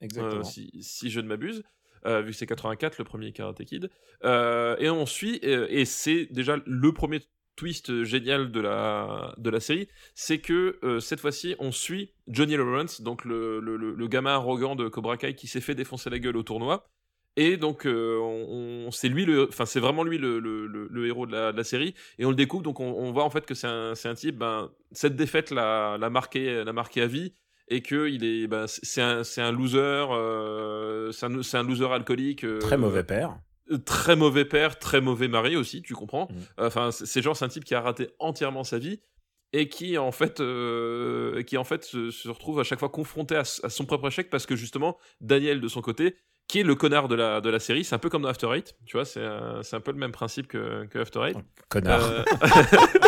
Exactement. Euh, si, si je ne m'abuse, vu que c'est 84 le premier Karate Kid. Et on suit, et c'est déjà le premier twist génial de la, de la série, c'est que euh, cette fois-ci, on suit Johnny Lawrence, donc le- le gamin arrogant de Cobra Kai qui s'est fait défoncer la gueule au tournoi. Et donc, euh, on, on- c'est lui le, enfin, c'est vraiment lui le, le, le- le héros de la, de la série. Et on le découvre, donc on, on voit en fait que c'est un, un type, ben, cette défaite l'a, l'a marqué, l'a marqué à vie et que il est ben, c'est un c'est un loser euh, c'est un, un loser alcoolique euh, Très mauvais père. euh, très mauvais père très mauvais mari aussi tu comprends Mm. enfin c'est genre c'est un type qui a raté entièrement sa vie et qui en fait euh, qui en fait se, se retrouve à chaque fois confronté à son propre échec parce que justement Daniel de son côté qui est le connard de la de la série. C'est un peu comme dans After Eight tu vois c'est un, c'est un peu le même principe que, que After Eight. Connard. euh,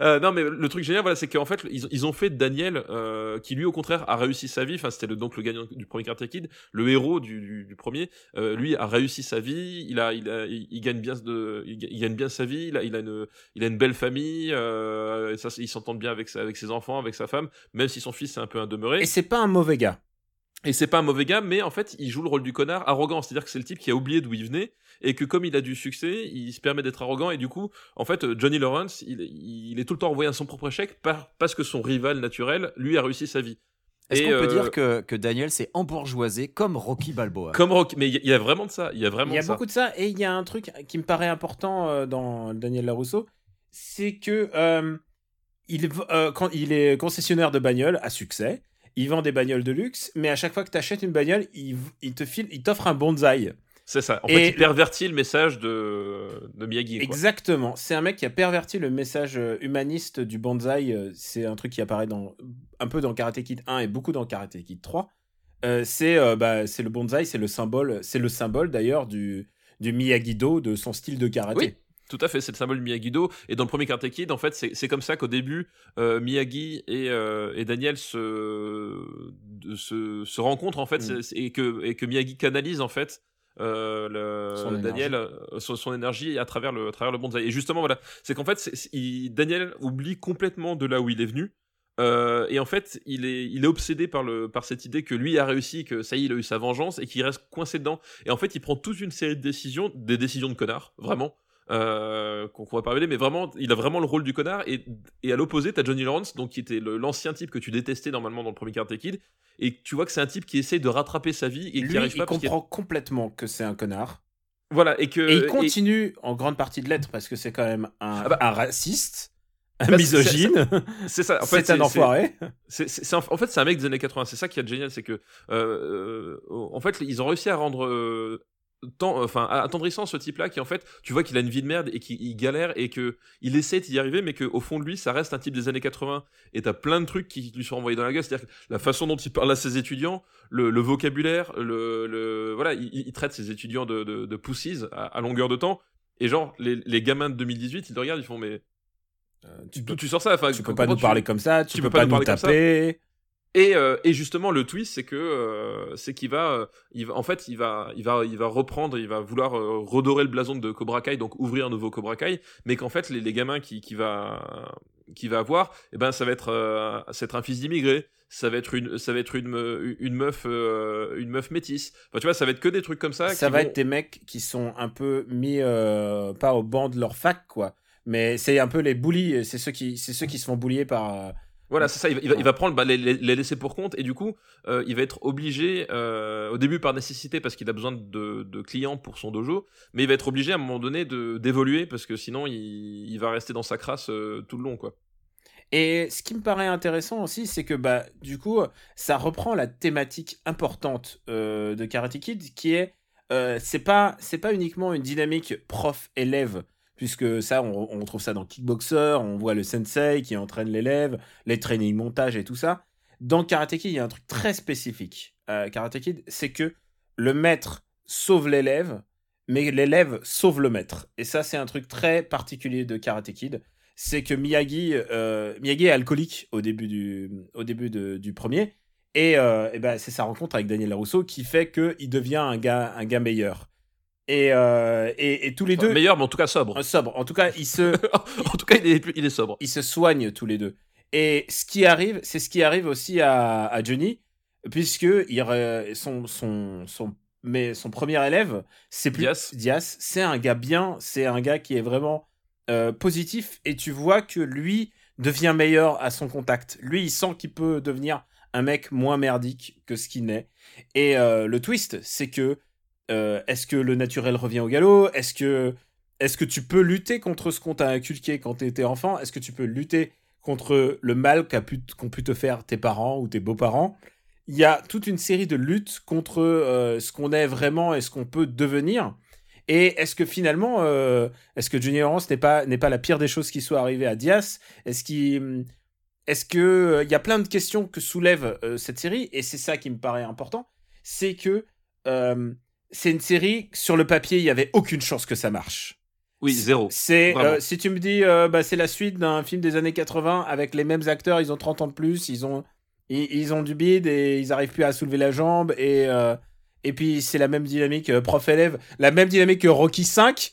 euh, non mais le truc génial voilà c'est qu'en fait ils, ils ont fait Daniel euh, qui lui au contraire a réussi sa vie. Enfin c'était donc le gagnant du premier Karate Kid le héros du, du, du premier. Euh, lui a réussi sa vie. Il a il a il, il gagne bien de il, ga- il gagne bien sa vie. Il a il a une il a une belle famille euh, et ça il s'entend bien avec sa, avec ses enfants avec sa femme. Même si son fils est un peu un demeuré. Et c'est pas un mauvais gars. Et c'est pas un mauvais gars, mais en fait, il joue le rôle du connard arrogant. C'est-à-dire que c'est le type qui a oublié d'où il venait et que comme il a du succès, il se permet d'être arrogant. Et du coup, en fait, euh, Johnny Lawrence, il, il est tout le temps envoyé à son propre échec par- parce que son rival naturel, lui, a réussi sa vie. Est-ce qu'on peut euh, dire que, que Daniel s'est embourgeoisé comme Rocky Balboa? Comme Rock, mais il y, a- il y a vraiment de ça. Il y a vraiment Il y a de ça. beaucoup de ça et il y a un truc qui me paraît important euh, dans Daniel Larousseau, c'est que euh, il, euh, quand il est concessionnaire de bagnoles à succès, il vend des bagnoles de luxe, mais à chaque fois que tu achètes une bagnole, il, v- il te file, il t'offre un bonsaï. C'est ça. En Et- fait, il pervertit le message de, de Miyagi. Exactement. C'est un mec qui a perverti le message euh, humaniste du bonsaï. euh, C'est un truc qui apparaît dans, un peu dans Karate Kid 1 et beaucoup dans Karate Kid 3. Euh, c'est euh, bah, le bonsaï, c'est le symbole, c'est le symbole d'ailleurs du, du Miyagi-Do, de son style de karaté. Oui. Tout à fait, c'est le symbole de Miyagi-Do. Et dans le premier Karate Kid, en fait, c'est comme ça qu'au début, euh, Miyagi et, euh, et Daniel se, se, se rencontrent, en fait, Mm. et, que, et que Miyagi canalise, en fait, euh, le, Son Daniel, euh, son, son énergie à travers le, à travers le bonsaï. Et justement, voilà, c'est qu'en fait, il- Daniel oublie complètement de là où il est venu. Euh, et en fait, il est, il est obsédé par, le, par cette idée que lui a réussi, que ça y est, il a eu sa vengeance et qu'il reste coincé dedans. Et en fait, il prend toute une série de décisions, des décisions de connard, vraiment, euh, qu'on va pas révéler, mais vraiment, il a vraiment le rôle du connard. Et, et à l'opposé, t'as Johnny Lawrence, donc qui était l'ancien type que tu détestais normalement dans le premier Karate Kid, et tu vois que c'est un type qui essaie de rattraper sa vie et Lui, qui arrive il pas. qu'il- comprend complètement que c'est un connard. Voilà, et que. Et il continue en grande partie de l'être parce que c'est quand même un, Ah bah- un raciste, un bah, misogyne. C'est ça. En fait, c'est un enfoiré. C'est, en fait, c'est un mec des années 80. C'est ça qui est génial, c'est que, euh, euh, en fait, ils ont réussi à rendre euh, tant, enfin, attendrissant ce type-là, qui en fait, tu vois qu'il a une vie de merde et qu'il il galère et que il essaie d'y arriver, mais qu'au fond de lui, ça reste un type des années 80. Et t'as plein de trucs qui lui sont envoyés dans la gueule. C'est-à-dire que la façon dont il parle à ses étudiants, le, le vocabulaire, le, le, voilà, il, il traite ses étudiants de, de, de pussies à, à longueur de temps. Et genre, les, les gamins de 2018, ils le regardent, ils font, mais tu peux, tu sors ça enfin, tu peux pas nous parler comme ça, tu, peux, pas, nous taper. Et, euh, et justement, le twist, c'est que euh, c'est qu'il va, euh, il va, en fait, il va, il va, il va reprendre, il va vouloir redorer le blason de Cobra Kai, donc ouvrir un nouveau Cobra Kai, mais qu'en fait, les, les gamins qui, qui va, qui va avoir, eh ben, ça va être, ça va être un fils d'immigré, ça va être une, ça va être une, me- une meuf, une meuf métisse. Enfin, tu vois, ça va être que des trucs comme ça. Ça va vont- être des mecs qui sont un peu mis pas au banc de leur fac quoi, mais c'est un peu les bullies, c'est ceux qui c'est ceux qui se font boulier par Voilà, c'est ça. Il va, il va, il va prendre bah, les, laisser pour compte et du coup, euh, il va être obligé, euh, au début par nécessité parce qu'il a besoin de, de clients pour son dojo, mais il va être obligé à un moment donné de d'évoluer parce que sinon il, il va rester dans sa crasse euh, tout le long quoi. Et ce qui me paraît intéressant aussi, c'est que bah du coup, ça reprend la thématique importante de Karate Kid, qui est c'est pas c'est pas uniquement une dynamique prof-élève, puisque ça on, retrouve ça dans Kickboxer, on voit le sensei qui entraîne l'élève, les training montage et tout ça. Dans Karate Kid, il y a un truc très spécifique. Euh, Karate Kid, c'est que le maître sauve l'élève, mais l'élève sauve le maître. Et ça, c'est un truc très particulier de Karate Kid c'est que Miyagi, euh, Miyagi est alcoolique au début du, au début du premier, et, euh, et ben c'est sa rencontre avec Daniel Larousseau qui fait qu'il devient un gars, un gars meilleur. Et, euh, et, et tous les Enfin, deux, meilleur, mais en tout cas sobre. euh, sobre. En tout cas, ils se, en tout cas, il est, il est sobre. ils se soignent tous les deux. Et ce qui arrive, c'est ce qui arrive aussi à, à Johnny, puisque il, son, son, son, mais son premier élève, c'est plus Diaz. Diaz, c'est un gars bien, c'est un gars qui est vraiment euh, positif, et tu vois que lui devient meilleur à son contact. Lui, il sent qu'il peut devenir un mec moins merdique que ce qu'il n'est. Et euh, le twist, c'est que euh, est-ce que le naturel revient au galop? Est-ce que est-ce que tu peux lutter contre ce qu'on t'a inculqué quand t'étais enfant? Est-ce que tu peux lutter contre le mal qu'a pu, qu'ont pu te faire tes parents ou tes beaux-parents? Il y a toute une série de luttes contre euh, ce qu'on est vraiment et ce qu'on peut devenir. Et est-ce que finalement, euh, est-ce que Johnny Lawrence n'est pas, pas la pire des choses qui soit arrivée à Diaz Est-ce qu'il est-ce que euh, il y a plein de questions que soulève cette série et c'est ça qui me paraît important, c'est que c'est une série sur le papier il y avait aucune chance que ça marche. Oui, zéro. C'est euh, si tu me dis euh, bah, c'est la suite d'un film des années 80 avec les mêmes acteurs, ils ont 30 ans de plus, ils ont ils, ils ont du bide et ils arrivent plus à soulever la jambe et euh, et puis c'est la même dynamique prof élève, la même dynamique que Rocky 5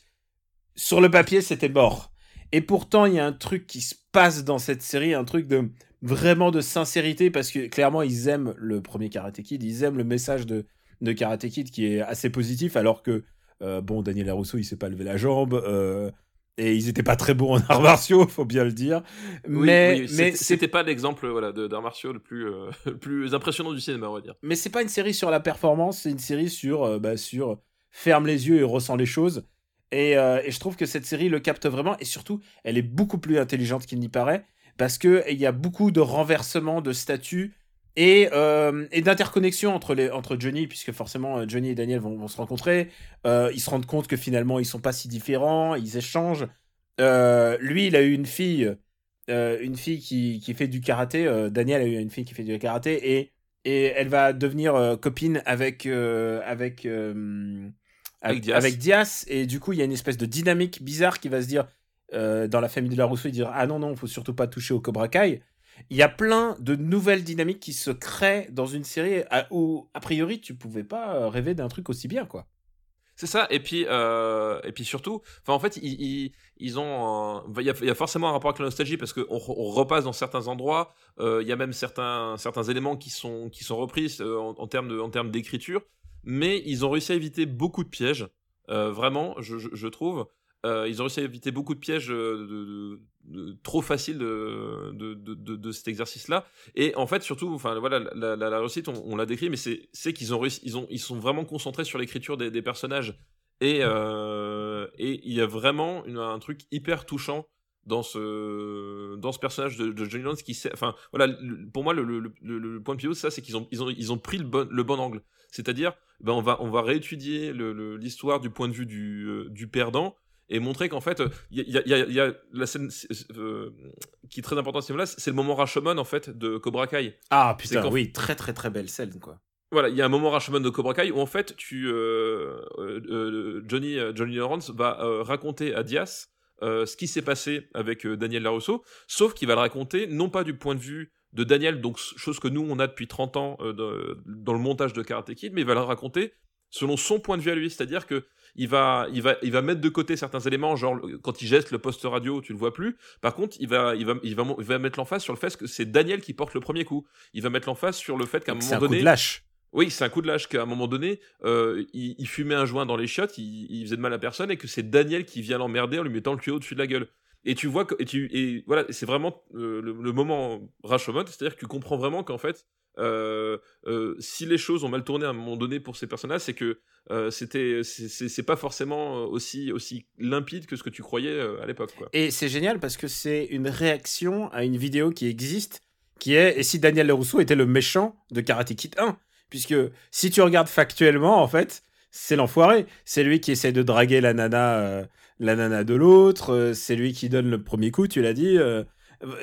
sur le papier c'était mort. Et pourtant il y a un truc qui se passe dans cette série, un truc de vraiment de sincérité parce que clairement ils aiment le premier Karate Kid, ils aiment le message de de Karate Kid qui est assez positif alors que euh, bon, Daniel Larousseau, il s'est pas levé la jambe. euh, et ils étaient pas très bons en arts martiaux, faut bien le dire. Oui, mais oui, mais c'était- pas l'exemple voilà, d'arts martiaux le plus, euh, le plus impressionnant du cinéma, on va dire. mais c'est pas une série sur la performance, c'est une série sur euh, bah, sur ferme les yeux et ressent les choses. Et, euh, et je trouve que cette série le capte vraiment et surtout, elle est beaucoup plus intelligente qu'il n'y paraît parce que il y a beaucoup de renversements de statuts et, euh, et d'interconnexion entre les entre Johnny puisque forcément euh, Johnny et Daniel vont, vont se rencontrer. Euh, ils se rendent compte que finalement ils sont pas si différents, ils échangent. Euh, lui, il a eu une fille, une fille qui, qui fait du karaté. Daniel a eu une fille qui fait du karaté et et elle va devenir copine avec avec Avec Diaz. avec Diaz, et du coup, il y a une espèce de dynamique bizarre qui va se dire dans la famille de la Rousseau, dire ah non non, faut surtout pas toucher au Cobra Kai. Il y a plein de nouvelles dynamiques qui se créent dans une série où a priori tu pouvais pas euh, rêver d'un truc aussi bien quoi. C'est ça, et puis, euh, et puis surtout, en fait, ils, ils, ont, il y, a, forcément un rapport avec la nostalgie parce qu'on on repasse dans certains endroits, euh, il y a même certains, certains éléments qui sont, qui sont repris en, termes de- en termes d'écriture, mais ils ont réussi à éviter beaucoup de pièges, vraiment, je, je, trouve. Ils ont réussi à éviter beaucoup de pièges de- de- trop faciles de, de, de, cet exercice-là. Et en fait, surtout, enfin voilà, la, la, la réussite, on, on l'a décrit, mais c'est qu'ils ont réussi, ils ont, ils sont vraiment concentrés sur l'écriture des, des personnages. Et euh, et il y a vraiment une- un truc hyper touchant dans ce dans ce personnage de, de Johnny Lawrence qui sait, enfin voilà, le- pour moi le, le, le, point de pivot, ça, c'est qu'ils ont ils ont ils ont pris le bon le bon angle. C'est-à-dire, ben on va on va réétudier l'histoire du point de vue du euh, du perdant et montrer qu'en fait, il y a, il y, a, il y a la scène euh, qui est très importante à ce niveau-là, c'est le moment Rashomon en fait de Cobra Kai. Ah C'est putain, oui, très très très belle scène quoi. Voilà, il y a un moment Rashomon de Cobra Kai où en fait, tu euh, euh, Johnny Johnny Lawrence va euh, raconter à Diaz euh, ce qui s'est passé avec euh, Daniel Larusso, sauf qu'il va le raconter non pas du point de vue de Daniel, donc chose que nous on a depuis 30 ans euh, de- dans le montage de Karate Kid, mais il va le raconter selon son point de vue à lui, c'est-à-dire que il va, il va, il va mettre de côté certains éléments, genre quand il geste le poste radio, tu le vois plus. Par contre, il va, il va, il va, il va mettre l'emphase sur le fait que c'est Daniel qui porte le premier coup. Il va mettre l'emphase sur le fait qu'à un moment un coup donné, de lâche. oui, c'est un coup de lâche qu'à un moment donné, euh, il, il fumait un joint dans les chiottes, il, il faisait de mal à personne et que c'est Daniel qui vient l'emmerder en lui mettant le tuyau au-dessus de la gueule. Et tu vois que, et tu, et voilà, c'est vraiment euh, le, le moment Rashomon, c'est-à-dire que tu comprends vraiment qu'en fait, euh, euh, si les choses ont mal tourné à un moment donné pour ces personnages, c'est que euh, c'était, c'est- pas forcément aussi aussi limpide que ce que tu croyais à l'époque. Et c'est génial parce que c'est une réaction à une vidéo qui existe, qui est et si Daniel Lerousseau était le méchant de Karate Kid 1 Puisque si tu regardes factuellement, en fait, c'est l'enfoiré. C'est lui qui essaie de draguer la nana, la nana de l'autre. c'est lui qui donne le premier coup, tu l'as dit.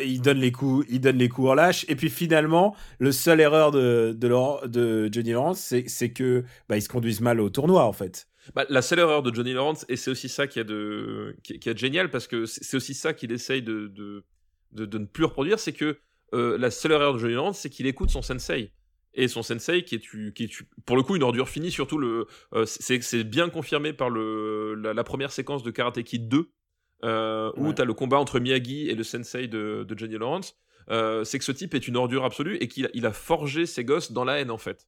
Il donne les coups, il donne les coups en lâche. Et puis finalement, le seul erreur de, de, Johnny Lawrence, c'est que bah, ils se conduisent mal au tournoi, en fait. Bah, la seule erreur de Johnny Lawrence, et c'est aussi ça qui est de, qui, est génial, parce que c'est aussi ça qu'il essaye de, de, de, ne plus reproduire, c'est que euh, la seule erreur de Johnny Lawrence, c'est qu'il écoute son sensei. Et son sensei, qui est, qui est pour le coup une ordure finie, surtout le, euh, c'est c'est bien confirmé par le, la, la première séquence de Karate Kid 2, euh, où tu as le combat entre Miyagi et le sensei de, de Johnny Lawrence. Euh, c'est que ce type est une ordure absolue et qu'il a- il a forgé ses gosses dans la haine en fait.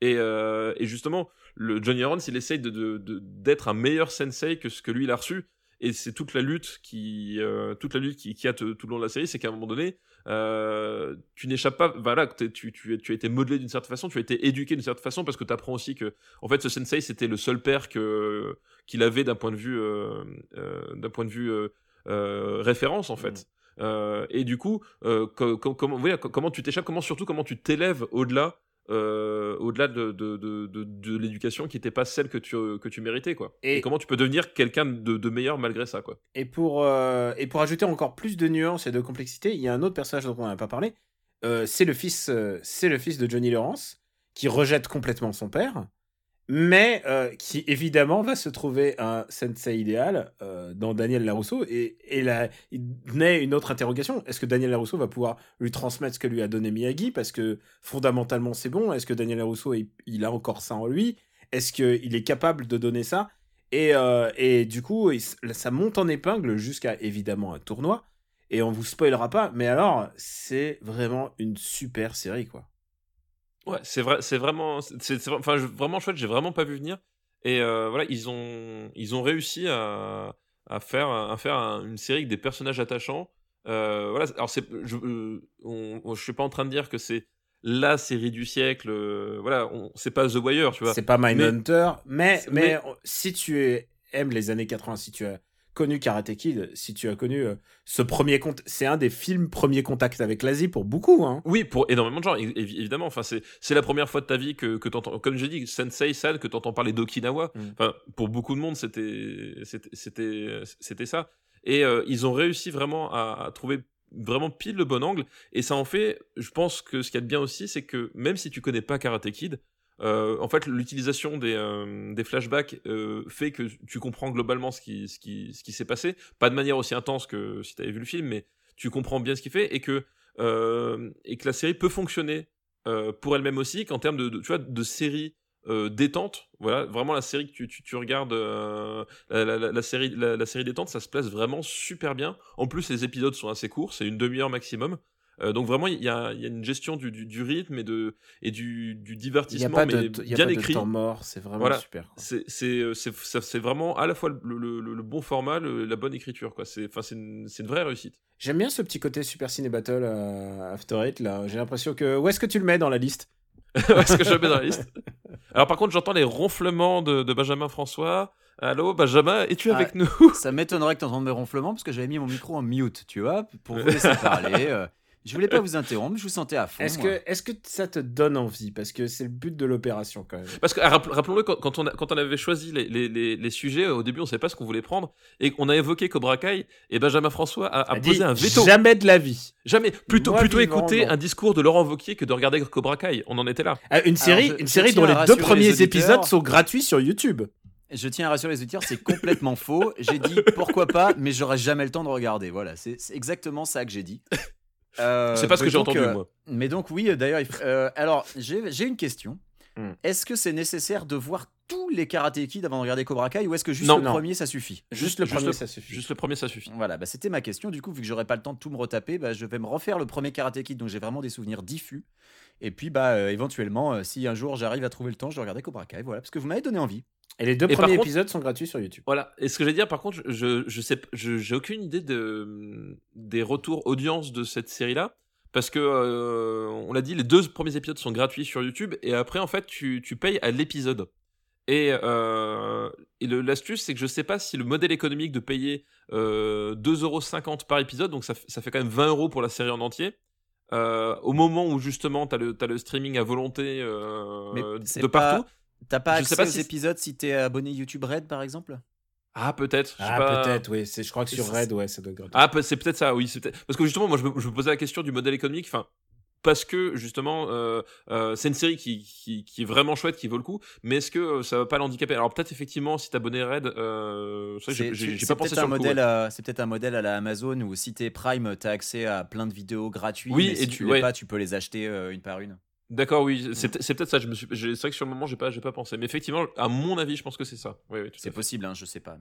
Et, euh, et justement, le Johnny Lawrence, il essaye de, de- de- d'être un meilleur sensei que ce que lui il a reçu. Et c'est toute la lutte qui, euh, toute la lutte qui, qui a te- tout le long de la série, c'est qu'à un moment donné, euh, tu n'échappes pas. Voilà, tu, tu, tu as été modelé d'une certaine façon, tu as été éduqué d'une certaine façon, parce que tu apprends aussi que, en fait, ce sensei, c'était le seul père que qu'il avait d'un point de vue, euh, d'un point de vue référence, en fait. Euh, et du coup, co- co- comment, comment tu t'échappes, comment surtout comment tu t'élèves au-delà, euh, au-delà de, de, de, l'éducation qui n'était pas celle que tu, que tu méritais, quoi. Et- Et, comment tu peux devenir quelqu'un de, de meilleur malgré ça, quoi? Et pour, euh, et pour ajouter encore plus de nuances et de complexité, il y a un autre personnage dont on n'a pas parlé. Euh, c'est le fils, c'est le fils de Johnny Lawrence qui rejette complètement son père, mais euh, qui évidemment va se trouver un sensei idéal euh, dans Daniel Larousseau. Et, là, il naît une autre interrogation est-ce que Daniel Larousseau va pouvoir lui transmettre ce que lui a donné Miyagi? Parce que fondamentalement c'est bon. Est-ce que Daniel Larousseau il, a encore ça en lui? Est-ce qu'il est capable de donner ça? Et, euh, et du coup, ça monte en épingle jusqu'à évidemment un tournoi. Et on vous spoilera pas, mais alors, c'est vraiment une super série, quoi. Ouais, c'est vrai, c'est vraiment, c'est, enfin, vraiment chouette. J'ai vraiment pas vu venir. Et euh, voilà, ils ont, ils ont réussi à, à faire, à faire un- une série avec des personnages attachants. Euh, voilà. Alors c'est, je, euh, on- on- je suis pas en train de dire que c'est la série du siècle. euh, voilà, on, c'est pas The Wire, tu vois. C'est pas Mindhunter, mais, mais, mais- on- si tu es- aimes les années 80, si tu as connu Karate Kid, si tu as connu euh, ce premier contact, c'est un des films premier contact avec l'Asie pour beaucoup, hein. Oui, pour énormément de gens, évi- évidemment. Enfin, c'est, c'est la première fois de ta vie que, que t'entends, comme j'ai dit, Sensei San, que t'entends parler d'Okinawa. Mm. Enfin, pour beaucoup de monde, c'était, c'était, c'était, c'était ça. Et euh, ils ont réussi vraiment à, à trouver vraiment pile le bon angle. Et ça en fait, je pense que ce qu'il y a de bien aussi, c'est que même si tu connais pas Karate Kid, euh, en fait, l'utilisation des, euh, flashbacks euh, fait que tu comprends globalement ce qui, s'est passé. Pas de manière aussi intense que si tu avais vu le film, mais tu comprends bien ce qu'il fait et que, la série peut fonctionner pour elle-même aussi, qu'en termes de, série détente, voilà, vraiment la série que tu, regardes, la série détente, ça se place vraiment super bien. En plus, les épisodes sont assez courts, c'est une demi-heure maximum. Euh, donc vraiment, il y a, y une gestion du, du, du rythme et, de, et du, du Il n'y a divertissement, pas mais de, y a bien pas de écrit. temps mort, c'est vraiment Voilà. super. C'est euh, c'est vraiment à la fois le, le, le- le bon format, le- la bonne écriture. C'est une, vraie réussite. J'aime bien ce petit côté Super Ciné Battle euh, After Eight. J'ai l'impression que où est-ce que tu le mets dans la liste? Est-ce que je le mets dans la liste? Alors par contre, j'entends les ronflements de, de Benjamin François. Allô Benjamin, es-tu Ah, avec nous? Ça m'étonnerait que tu entendes mes ronflements parce que j'avais mis mon micro en mute, tu vois, pour vous laisser parler. Euh, je voulais pas vous interrompre, je vous sentais à fond. Est-ce que, est que ça te donne envie? Parce que c'est le but de l'opération quand même. Parce que ah, rappel- rappelons-le quand, quand on a- quand on avait choisi les, les, les, les sujets au début, on savait pas ce qu'on voulait prendre et qu'on a évoqué Cobra Kai et Benjamin François a, a posé dit, un veto. Jamais de la vie. Jamais. Plutôt Moi, plutôt écouter non. un discours de Laurent Wauquiez que de regarder Cobra Kai. On en était là. Ah, une série, je- une je série dont les deux premiers épisodes sont gratuits sur YouTube. Je tiens à rassurer les auditeurs, c'est complètement faux. J'ai dit pourquoi pas, mais j'aurai jamais le temps de regarder. Voilà, c'est exactement ça que j'ai dit. Euh, C'est pas ce que j'ai entendu euh, moi. Mais donc oui, euh, d'ailleurs, euh, alors j'ai une question. Hmm. Est-ce que c'est nécessaire de voir tous les Karate Kid avant de regarder Cobra Kai ou est-ce que juste Non. le Non. premier ça suffit? Juste le Juste premier, le- ça suffit. Juste le premier, ça suffit. Voilà, bah, c'était ma question. Du coup, vu que j'aurai pas le temps de tout me retaper, bah, je vais me refaire le premier Karate Kid, donc j'ai vraiment des souvenirs diffus. Et puis, bah, euh, éventuellement, euh, si un jour j'arrive à trouver le temps, je vais regarder Cobra Kai. Voilà, parce que vous m'avez donné envie. Et les deux Et premiers contre- épisodes sont gratuits sur YouTube. Voilà. Et ce que j'allais dire, par contre, je, je sais, je- j'ai aucune idée de, des retours audience de cette série-là. Parce que, euh, on l'a dit, les deux premiers épisodes sont gratuits sur YouTube. Et après, en fait, tu, tu payes à l'épisode. Et, euh, et le- l'astuce, c'est que je sais pas si le modèle économique de payer euh, 2,50€ par épisode, donc ça, ça fait quand même 20 euros pour la série en entier. euh, au moment où justement tu as le, t'as le streaming à volonté de pas- partout. T'as pas Je accès sais pas aux si- épisodes si t'es abonné YouTube Red, par exemple? Ah, peut-être. je Ah, pas. peut-être, oui. Je crois que sur Red, ouais, ça doit être gratuit. Ah, c'est peut-être ça, oui. c'est peut-être- Parce que justement, moi, je me, je me posais la question du modèle économique. Enfin, parce que justement, euh, euh, c'est une série qui, qui, qui est vraiment chouette, qui vaut le coup. Mais est-ce que euh, ça va pas l'handicaper Alors peut-être effectivement, si t'abonnes Red, euh, ça, j'ai pas pensé peut-être sur un le modèle, ouais. c'est peut-être un modèle à la Amazon où si t'es Prime, t'as accès à plein de vidéos gratuites. Oui, mais et si tu- tu l'es ouais. pas, tu peux les acheter euh, une par une. D'accord, oui, c'est peut- c'est peut-être ça. Je me suis, j'ai- c'est vrai que sur le moment, j'ai pas, j'ai pas pensé. Mais effectivement, à mon avis, je pense que c'est ça. Oui, oui, C'est possible, hein, je sais pas.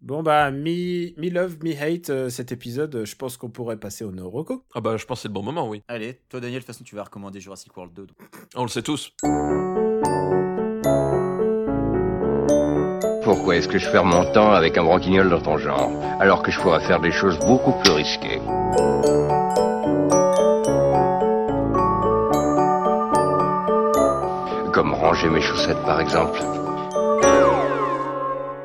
Bon, bah, me, me love, me hate, euh, cet épisode, je pense qu'on pourrait passer au Noroko. Ah bah, je pense que c'est le bon moment, oui. Allez, toi Daniel, de toute façon, tu vas recommander Jurassic World 2. donc. On le sait tous. Pourquoi est-ce que je perds mon temps avec un branquignol dans ton genre, alors que je pourrais faire des choses beaucoup plus risquées? Ranger mes chaussettes par exemple.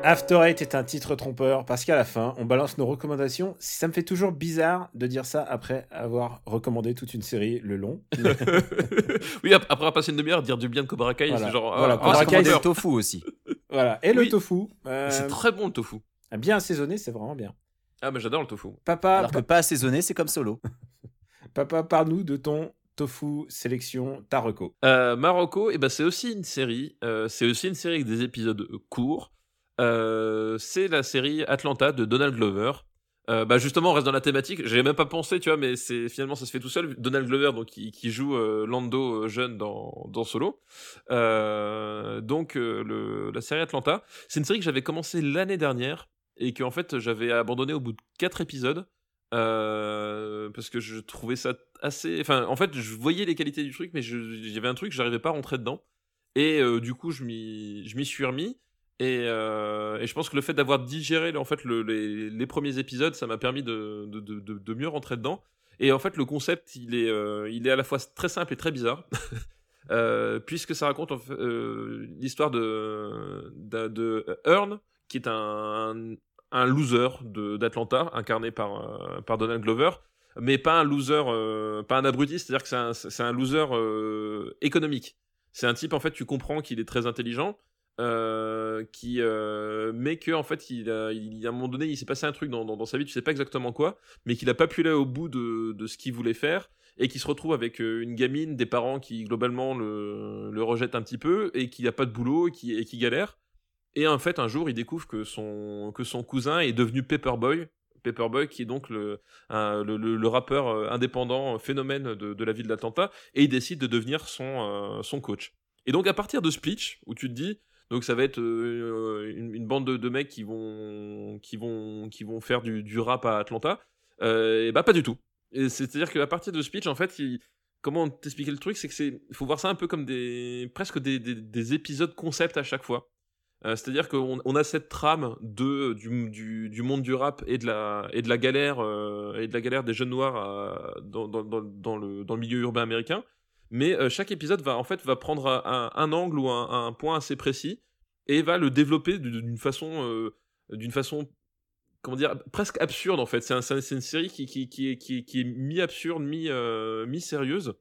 After Eight est un titre trompeur parce qu'à la fin, on balance nos recommandations. Ça me fait toujours bizarre de dire ça après avoir recommandé toute une série le long. oui, ap- après avoir passé une demi-heure, dire du bien de Cobra Kai, Voilà. c'est genre. Voilà, ah, Cobra ah, c'est Kai, le tofu aussi. voilà. Et le Oui. tofu. euh, C'est très bon le tofu. Bien assaisonné, c'est vraiment bien. Ah, mais j'adore le tofu. Papa, Alors que pas assaisonné, c'est comme solo. papa parle-nous de ton tofu sélection Taroko. Euh, Marocco, eh ben, c'est aussi une série. euh, c'est aussi une série avec des épisodes courts. Euh, c'est la série Atlanta de Donald Glover. Euh, bah justement, on reste dans la thématique. J'avais même pas pensé, tu vois, mais c'est finalement ça se fait tout seul. Donald Glover, donc qui, joue Lando jeune dans, Solo. Donc la série Atlanta, c'est une série que j'avais commencé l'année dernière et que en fait j'avais abandonné au bout de quatre épisodes euh, parce que je trouvais ça assez. Enfin, en fait, je voyais les qualités du truc, mais il y avait un truc, j'arrivais pas à rentrer dedans. Et euh, du coup, je m'y suis remis. Et, euh, et je pense que le fait d'avoir digéré en fait le- les, premiers épisodes, ça m'a permis de, mieux rentrer dedans. Et en fait, le concept, il est, à la fois très simple et très bizarre. Puisque ça raconte l'histoire de, de Earn, qui est un, un loser d'Atlanta, incarné par, euh, par Donald Glover, mais pas un loser, euh, pas un abruti, c'est-à-dire que c'est un, loser euh, économique. C'est un type, en fait, tu comprends qu'il est très intelligent, qui mais que en fait il a, à un moment donné il s'est passé un truc dans, dans, sa vie tu sais pas exactement quoi mais qu'il a pas pu aller au bout de, de ce qu'il voulait faire et qui se retrouve avec une gamine des parents qui globalement le, le rejettent un petit peu et qui a pas de boulot et qui, et qui galère et en fait un jour il découvre que son que son cousin est devenu Paperboy Paperboy qui est donc le, le, rappeur euh, indépendant euh, phénomène de, de la ville d'Atlanta et il décide de devenir son, euh, son coach et donc à partir de pitch où tu te dis donc ça va être une, bande de, mecs qui vont qui vont qui vont faire du, du rap à Atlanta. Euh, bah pas du tout. C'est-à-dire qu'à partir de pitch, en fait, comment t'expliquer le truc, c'est que c'est faut voir ça un peu comme des presque des, des, des épisodes concept à chaque fois. Euh, C'est-à-dire qu'on on a cette trame de du, monde du rap et de la euh, galère des jeunes noirs dans, le milieu urbain américain. Mais euh, chaque épisode va prendre un, angle ou un, point assez précis et va le développer d'une façon euh, presque absurde en fait. C'est un, c'est un- c'est une série qui, est, qui, est- qui est mi absurde mi euh, mi sérieuse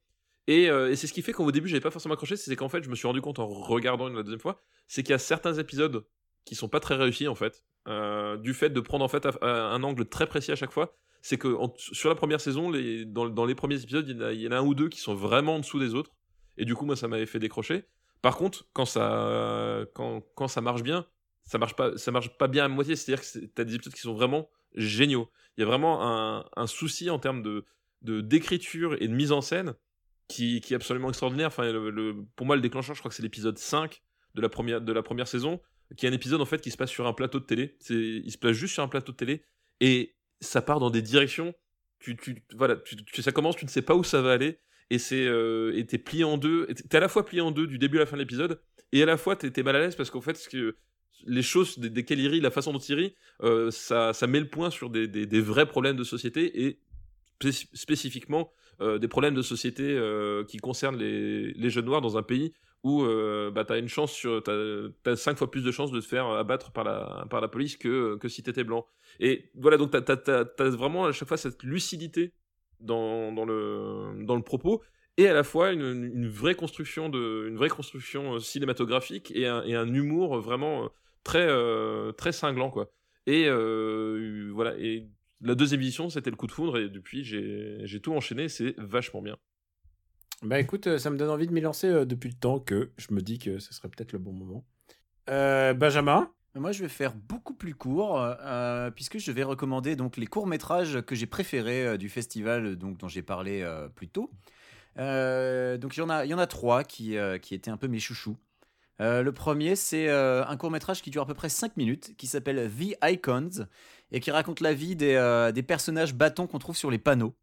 et, euh, et c'est ce qui fait qu'au début j'avais pas forcément accroché c'est qu'en fait je me suis rendu compte en regardant une la deuxième fois c'est qu'il y a certains épisodes qui sont pas très réussis en fait euh, du fait de prendre en fait un angle très précis à chaque fois c'est que sur la première saison, dans, les premiers épisodes, il y, en a, un ou deux qui sont vraiment en dessous des autres. Et du coup, moi, ça m'avait fait décrocher. Par contre, quand ça, marche bien, ça marche pas, marche pas bien à moitié. C'est-à-dire que t'as des épisodes qui sont vraiment géniaux. Il y a vraiment un, souci en termes de- d'écriture et de mise en scène qui, qui est absolument extraordinaire. Enfin, le, pour moi, le déclencheur, je crois que c'est l'épisode 5 de la première de la première saison, qui est un épisode en fait qui se passe sur un plateau de télé. Il se place juste sur un plateau de télé et ça part dans des directions. Tu, tu, voilà, tu, ça commence, tu ne sais pas où ça va aller, et c'est, euh, t'es plié en deux. T'es à la fois plié en deux du début à la fin de l'épisode, et à la fois t'es, mal à l'aise parce qu'en fait, que les choses des- desquelles il rit, la façon dont il rit, euh, ça, ça met le point sur des, des, vrais problèmes de société et spé- spécifiquement des problèmes de société euh, qui concernent les, jeunes noirs dans un pays où euh, bah, t'as une chance sur t'as, t'as cinq fois plus de chances de te faire abattre par la par la police que que si t'étais blanc. Et voilà donc t'as, t'as, t'as, t'as vraiment à chaque fois cette lucidité dans, dans le dans le propos et à la fois une, vraie construction de une vraie construction euh, cinématographique et un, humour vraiment euh, très euh, très cinglant quoi. Et euh, voilà la deuxième édition c'était le coup de foudre et depuis j'ai tout enchaîné c'est vachement bien Bah écoute, euh, ça me donne envie de m'y lancer euh, depuis le temps que je me dis que ce serait peut-être le bon moment. Euh, Benjamin? Moi, je vais faire beaucoup plus court, euh, puisque je vais recommander donc les courts métrages que j'ai préférés euh, du festival, donc dont j'ai parlé euh, plus tôt. Euh, donc il y en a, il y en a trois qui, euh, qui étaient un peu mes chouchous. Euh, le premier, c'est euh, un court métrage qui dure à peu près 5 minutes, qui s'appelle The Icons, et qui raconte la vie des, euh, des personnages bâtons qu'on trouve sur les panneaux.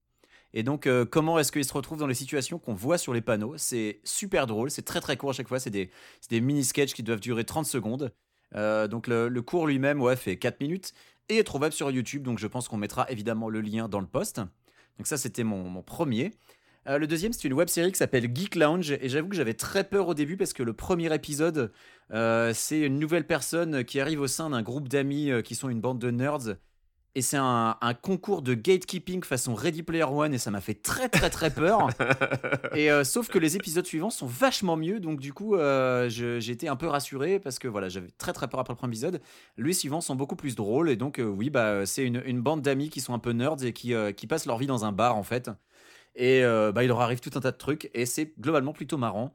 Et donc, euh, comment est-ce qu'ils se retrouvent dans les situations qu'on voit sur les panneaux? C'est super drôle, c'est très très court à chaque fois, c'est des, des mini-sketchs qui doivent durer 30 secondes. Euh, donc, le, le cours lui-même ouais, fait 4 minutes et est trouvable sur YouTube, donc je pense qu'on mettra évidemment le lien dans le post. Donc, ça, c'était mon, mon premier. Euh, le deuxième, c'est une web série qui s'appelle Geek Lounge, et j'avoue que j'avais très peur au début parce que le premier épisode, euh, c'est une nouvelle personne qui arrive au sein d'un groupe d'amis euh, qui sont une bande de nerds. Et c'est un, un concours de gatekeeping façon Ready Player One et ça m'a fait très très très peur. et sauf que les épisodes suivants sont vachement mieux, donc du coup j'ai été un peu rassuré parce que voilà j'avais très très peur après le premier épisode. Les suivants sont beaucoup plus drôles et donc oui bah c'est une, une bande d'amis qui sont un peu nerds et qui, qui passent leur vie dans un bar en fait. Et euh, bah il leur arrive tout un tas de trucs et c'est globalement plutôt marrant.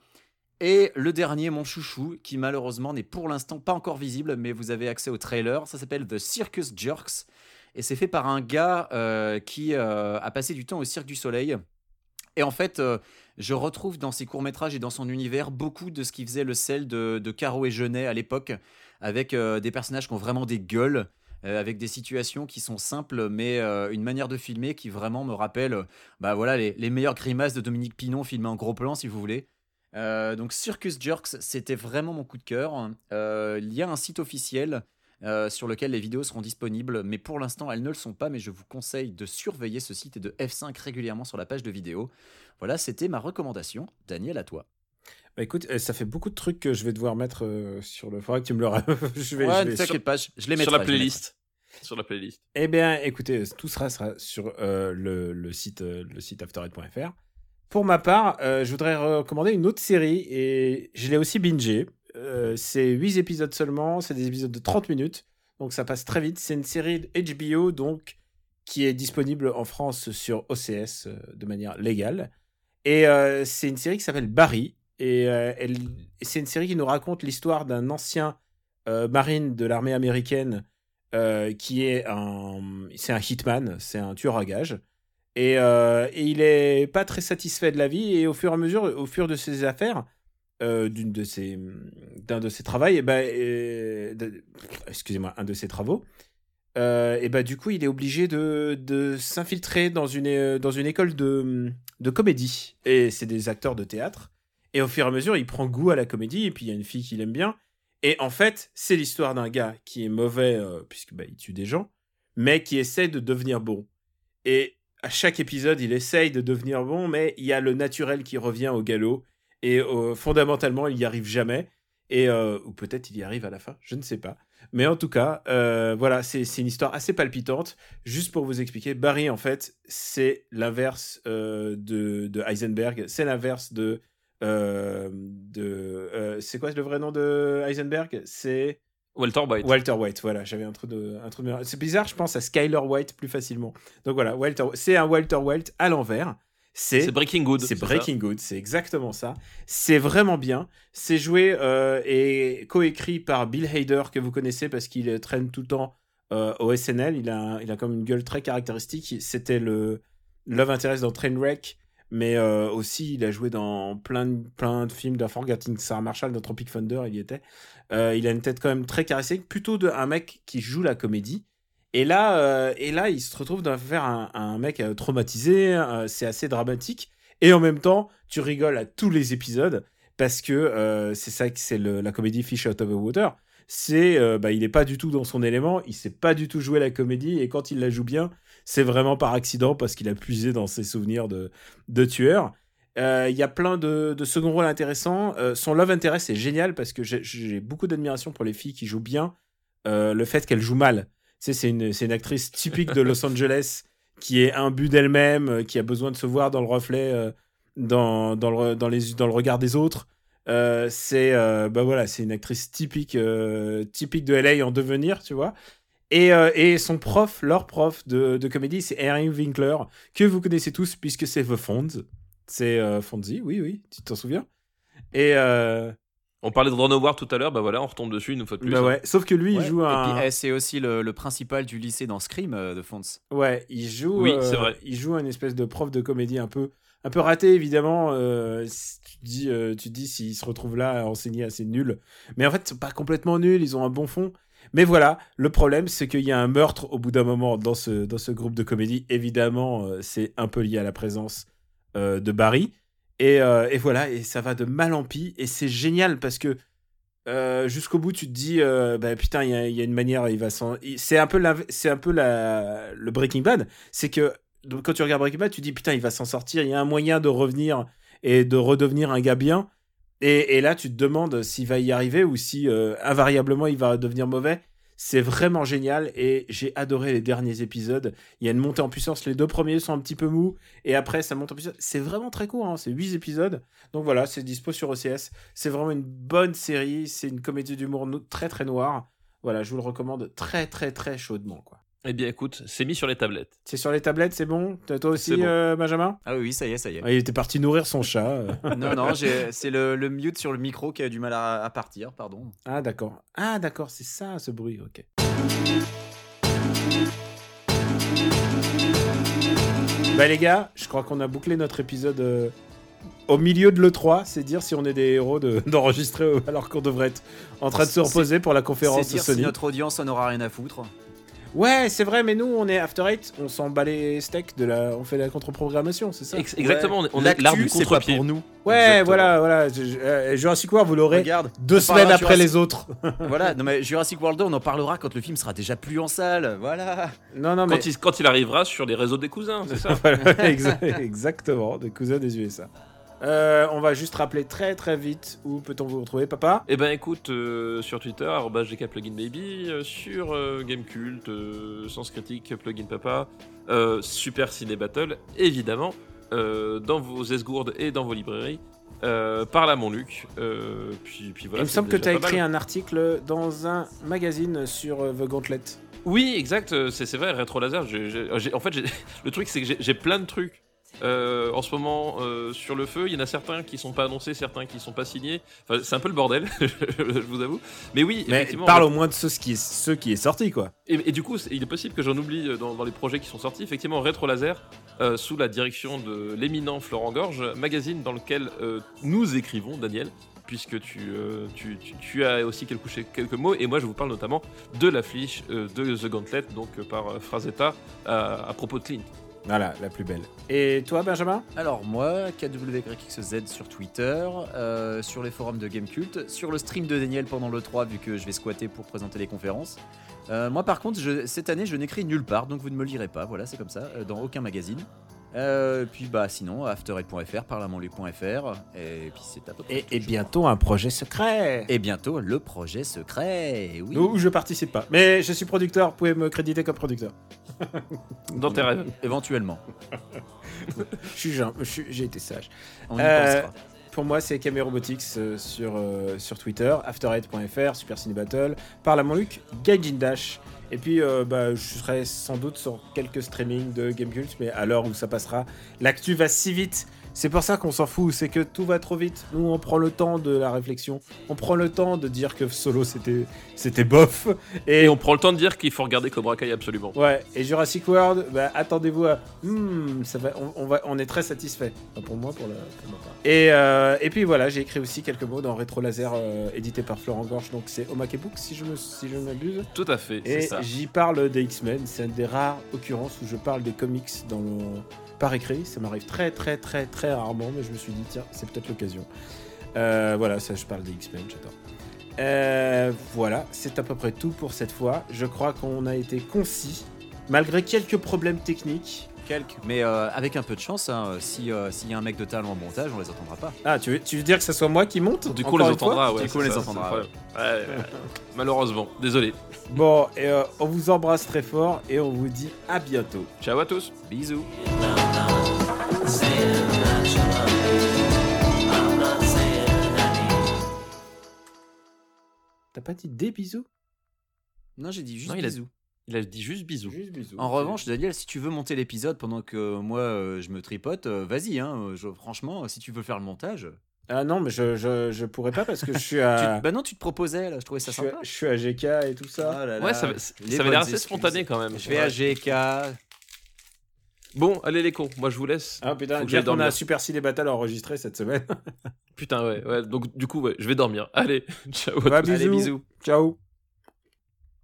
Et le dernier, mon chouchou, qui malheureusement n'est pour l'instant pas encore visible, mais vous avez accès au trailer, ça s'appelle The Circus Jerks. Et c'est fait par un gars euh, qui euh, a passé du temps au Cirque du Soleil. Et en fait, je retrouve dans ses courts-métrages et dans son univers beaucoup de ce qui faisait le sel de, de Caro et Genet à l'époque, avec des personnages qui ont vraiment des gueules, euh, avec des situations qui sont simples, mais euh, une manière de filmer qui vraiment me rappelle euh, bah voilà, les, les meilleures grimaces de Dominique Pinon filmées en gros plan, si vous voulez. Donc Circus Jerks, c'était vraiment mon coup de cœur. Il y a un site officiel sur lequel les vidéos seront disponibles, mais pour l'instant elles ne le sont pas, mais je vous conseille de surveiller ce site et de F5 régulièrement sur la page de vidéo. Voilà, c'était ma recommandation. Daniel, à toi. Bah écoute, euh, ça fait beaucoup de trucs que je vais devoir mettre euh, sur le. Faudra que tu me le. je vais, ouais, ne vais- t'inquiète pas, je, je les mettrai. sur la playlist sur la playlist Eh bien, écoutez, tout sera, sera sur euh, le, le site, euh, le site afterhead.fr. Pour ma part, euh, je voudrais recommander une autre série et je l'ai aussi bingé. Euh, c'est 8 épisodes seulement, c'est des épisodes de 30 minutes, donc ça passe très vite. C'est une série de HBO donc qui est disponible en France sur OCS euh, de manière légale. Et euh, c'est une série qui s'appelle Barry. Et euh, elle- c'est une série qui nous raconte l'histoire d'un ancien euh, marine de l'armée américaine euh, qui est un, c'est un hitman, c'est un tueur à gages. Et, et il est pas très satisfait de la vie. Et au fur et à mesure, au fur de ses affaires, d'un de ses travaux, et ben, excusez-moi, un de ses travaux, et bah du coup il est obligé de, de s'infiltrer dans une, dans une école de, de comédie. Et c'est des acteurs de théâtre. Et au fur et à mesure il prend goût à la comédie, et puis il y a une fille qu'il aime bien. Et en fait c'est l'histoire d'un gars qui est mauvais, euh, puisque bah, il tue des gens, mais qui essaie de devenir bon. Et à chaque épisode il essaye de devenir bon, mais il y a le naturel qui revient au galop. Et euh, fondamentalement il n'y arrive jamais. Et, euh, ou peut-être il y arrive à la fin, je ne sais pas. Mais en tout cas, euh, voilà, c'est une histoire assez palpitante. Juste pour vous expliquer, Barry, en fait, c'est l'inverse de, de Heisenberg. C'est l'inverse de. Euh, de euh, c'est quoi le vrai nom de Heisenberg? C'est. Walter White. Walter White, voilà, j'avais un trou de, un de mémoire. C'est bizarre, je pense à Skyler White plus facilement. Donc voilà, Walter, c'est un Walter White à l'envers. C'est Breaking Good. c'est ça Breaking Good, c'est exactement ça. C'est vraiment bien. C'est joué euh, et coécrit par Bill Hader, que vous connaissez parce qu'il traîne tout le temps euh, au SNL. Il a, il a comme une gueule très caractéristique. C'était le Love Interest dans Trainwreck, mais euh, aussi il a joué dans plein de, plein de films d'Unforgetting Sarah Marshall, dans Tropic Thunder, il y était. Euh, il a une tête quand même très caractéristique, plutôt de un mec qui joue la comédie. Et là, euh, et là, il se retrouve dans faire un, un mec traumatisé. c'est assez dramatique. Et en même temps, tu rigoles à tous les épisodes parce que c'est ça que c'est la comédie Fish Out of the Water. C'est, bah, il est pas du tout dans son élément. Il sait pas du tout jouer la comédie. Et quand il la joue bien, c'est vraiment par accident parce qu'il a puisé dans ses souvenirs de, de tueur. Euh, Il y a plein de, de second rôles intéressants. Euh, son love interest est génial parce que j'ai- beaucoup d'admiration pour les filles qui jouent bien. Euh, le fait qu'elles jouent mal. Tu sais, c'est une, une actrice typique de Los Angeles qui est imbu d'elle-même, qui a besoin de se voir dans le reflet, dans, dans, le, dans, les, dans le regard des autres. C'est bah voilà, c'est une actrice typique, typique de LA en devenir, tu vois. Et, euh, et son prof, leur prof de, de comédie, c'est Harry Winkler, que vous connaissez tous puisque c'est The Fonz. C'est euh, Fonzie, oui, oui, tu t'en souviens. Et euh, On parlait de Ron Howard tout à l'heure, bah voilà, on retombe dessus une fois de plus. bah ouais, sauf que lui, il joue un. Et puis, eh, c'est aussi le, le principal du lycée dans Scream euh, de Fonz. Ouais, il joue. Oui, euh, c'est vrai. Il joue un espèce de prof de comédie un peu, un peu raté évidemment. euh, si tu te dis, euh, tu dis s'il se retrouve là à enseigner assez nul, mais en fait c'est pas complètement nul. Ils ont un bon fond. Mais voilà, le problème c'est qu'il y a un meurtre au bout d'un moment dans ce dans ce groupe de comédie. Évidemment, euh, c'est un peu lié à la présence euh, de Barry. Et, euh, et voilà, et ça va de mal en pis. Et c'est génial parce que jusqu'au bout, tu te dis, bah putain, il y, a- une manière, il va s'en. C'est un peu, la... un peu le Breaking Bad. C'est que quand tu regardes Breaking Bad, tu te dis, putain, il va s'en sortir, il y a un moyen de revenir et de redevenir un gars bien. Et, et là, tu te demandes s'il va y arriver ou si euh, invariablement il va devenir mauvais. C'est vraiment génial et j'ai adoré les derniers épisodes. Il y a une montée en puissance. Les deux premiers sont un petit peu mous et après ça monte en puissance. C'est vraiment très court, hein. c'est 8 épisodes. Donc voilà, c'est dispo sur OCS. C'est vraiment une bonne série. C'est une comédie d'humour très très noire. Voilà, je vous le recommande très très très chaudement. quoi. Eh bien écoute, c'est mis sur les tablettes. C'est sur les tablettes, c'est bon? Toi toi aussi, bon. euh, Benjamin? Ah oui, oui, ça y est, ça y est. Ah, Il était parti nourrir son chat. euh. non, non, c'est le, le mute sur le micro qui a du mal à, à partir, pardon. Ah d'accord. Ah d'accord, c'est ça ce bruit, ok. Bah les gars, je crois qu'on a bouclé notre épisode euh, au milieu de l'E3, c'est dire si on est des héros de- d'enregistrer alors qu'on devrait être en train de se reposer pour la conférence C'est dire Sony. si notre audience en aura rien à foutre. Ouais, c'est vrai, mais nous on est After Eight, on s'en bat les steaks de la, on fait la contre-programmation, c'est ça. Ex- exactement, on est- on est L'actu, l'art du contre-pied. pour nous. Ouais, Exactement. voilà, voilà. Je- je- euh, Jurassic World, vous l'aurez deux semaines après Jurassic- les autres. voilà, non mais Jurassic World 2, on en parlera quand le film sera déjà plus en salle. Voilà. non, non, mais Quand, il, quand il arrivera sur les réseaux des cousins, c'est ça Voilà, exactement, des cousins des USA. Euh, on va juste rappeler très très vite où peut-on vous retrouver, papa? Eh ben écoute, euh, sur Twitter, @gkpluginbaby, euh, sur euh, Gamecult, Sens Critique, Plugin Papa, Super Ciné Battle, évidemment, dans vos esgourdes et dans vos librairies. Par là, mon Luc. Puis, puis voilà. Il me semble que tu as écrit mal. un article dans un magazine sur The Gauntlet. Oui, exact, c'est vrai, rétro laser. en fait, le truc, c'est que j'ai plein de trucs euh, en ce moment euh, sur le feu. Il y en a certains qui sont pas annoncés, certains qui sont pas signés. Enfin, c'est un peu le bordel, je vous avoue. Mais oui, Mais effectivement. parle au moins de ceux qui est, ceux qui est sorti, quoi. Et, et du coup, il est possible que j'en oublie euh, dans, dans les projets qui sont sortis. Effectivement, Rétro Laser, euh, sous la direction de l'éminent Florent Gorge, magazine dans lequel nous écrivons, Daniel, puisque tu, tu, tu- tu as aussi quelques, quelques mots. Et moi, je vous parle notamment de l'affiche euh, de The Gauntlet, donc par Frazetta, à, à propos de Clint. Voilà, la plus belle. Et toi, Benjamin? Alors moi, KWXZ sur Twitter, euh, sur les forums de Gamecult, sur le stream de Daniel pendant le 3 vu que je vais squatter pour présenter les conférences. Euh, moi par contre, je- cette année je n'écris nulle part, donc vous ne me lirez pas, voilà c'est comme ça, euh, dans aucun magazine. Euh, puis bah sinon, afterhead.fr, parlementlu.fr, et puis c'est à peu près et, bientôt un projet secret. Et bientôt le projet secret, oui. Où je participe pas. Mais je suis producteur, vous pouvez me créditer comme producteur. Dans tes rêves. Éventuellement, j'ai été sage. on y Euh, pensera. Pour moi, c'est Camé Robotics euh, sur, euh, sur Twitter, afterhead.fr, Super Ciné Battle, Parle à mon Luc, Gaijin Dash. Et puis, euh, bah, je serai sans doute sur quelques streamings de Gamecult, mais à l'heure où ça passera, l'actu va si vite. C'est pour ça qu'on s'en fout, c'est que tout va trop vite. Nous, on prend le temps de la réflexion, on prend le temps de dire que Solo c'était c'était bof. Et, Et on prend le temps de dire qu'il faut regarder Cobra Kai absolument. Ouais, et Jurassic World, bah, attendez-vous à. Hmm, ça va, on, on va, on est très satisfait. Enfin, pour moi, pour, la, pour ma part. Et, euh, et puis voilà, j'ai écrit aussi quelques mots dans Rétro Laser, euh, édité par Florent Gorge, donc c'est Omake Book, si je me, si je m'abuse. Tout à fait, c'est Et j'y parle des X-Men, c'est une des rares occurrences où je parle des comics dans le... par écrit. Ça m'arrive très, très, très, très rarement, mais je me suis dit, tiens, c'est peut-être l'occasion. Euh, voilà, ça, je parle des X-Men, j'adore. Euh, voilà, c'est à peu près tout pour cette fois. Je crois qu'on a été concis, malgré quelques problèmes techniques. Quelques. Mais euh, avec un peu de chance, hein, si euh, s'il y a un mec de talent en montage, on les entendra pas. Ah, tu veux, tu veux dire que ce soit moi qui monte Du coup, on les fois entendra, ouais. Du coup, on c'est les ça, entendra, c'est le problème. Ouais, ouais. Malheureusement, désolé. Bon, et euh, on vous embrasse très fort et on vous dit à bientôt. Ciao à tous. Bisous. T'as pas dit des bisous? Non, j'ai dit juste Non, il a- bisous. Il a dit juste bisous. Juste bisous. En revanche, Daniel, si tu veux monter l'épisode pendant que moi euh, je me tripote, euh, vas-y. Hein, euh, je- franchement, si tu veux faire le montage. Ah non, mais je, je, je pourrais pas parce que je suis Tu- à. bah non, tu te proposais là, je trouvais ça je, suis à sapa. je suis à GK et tout ça. Là Ouais, ça, ça avait l'air assez spontané quand même. Je vais à. GK. Bon, allez les cons, moi je vous laisse. Ah putain, j'aille qu'on a. Super Ciné Battle enregistré cette semaine. Putain, ouais, ouais. Donc, du coup, ouais, je vais dormir. Allez, ciao. à Bah, tous. Allez, bisous. Ciao.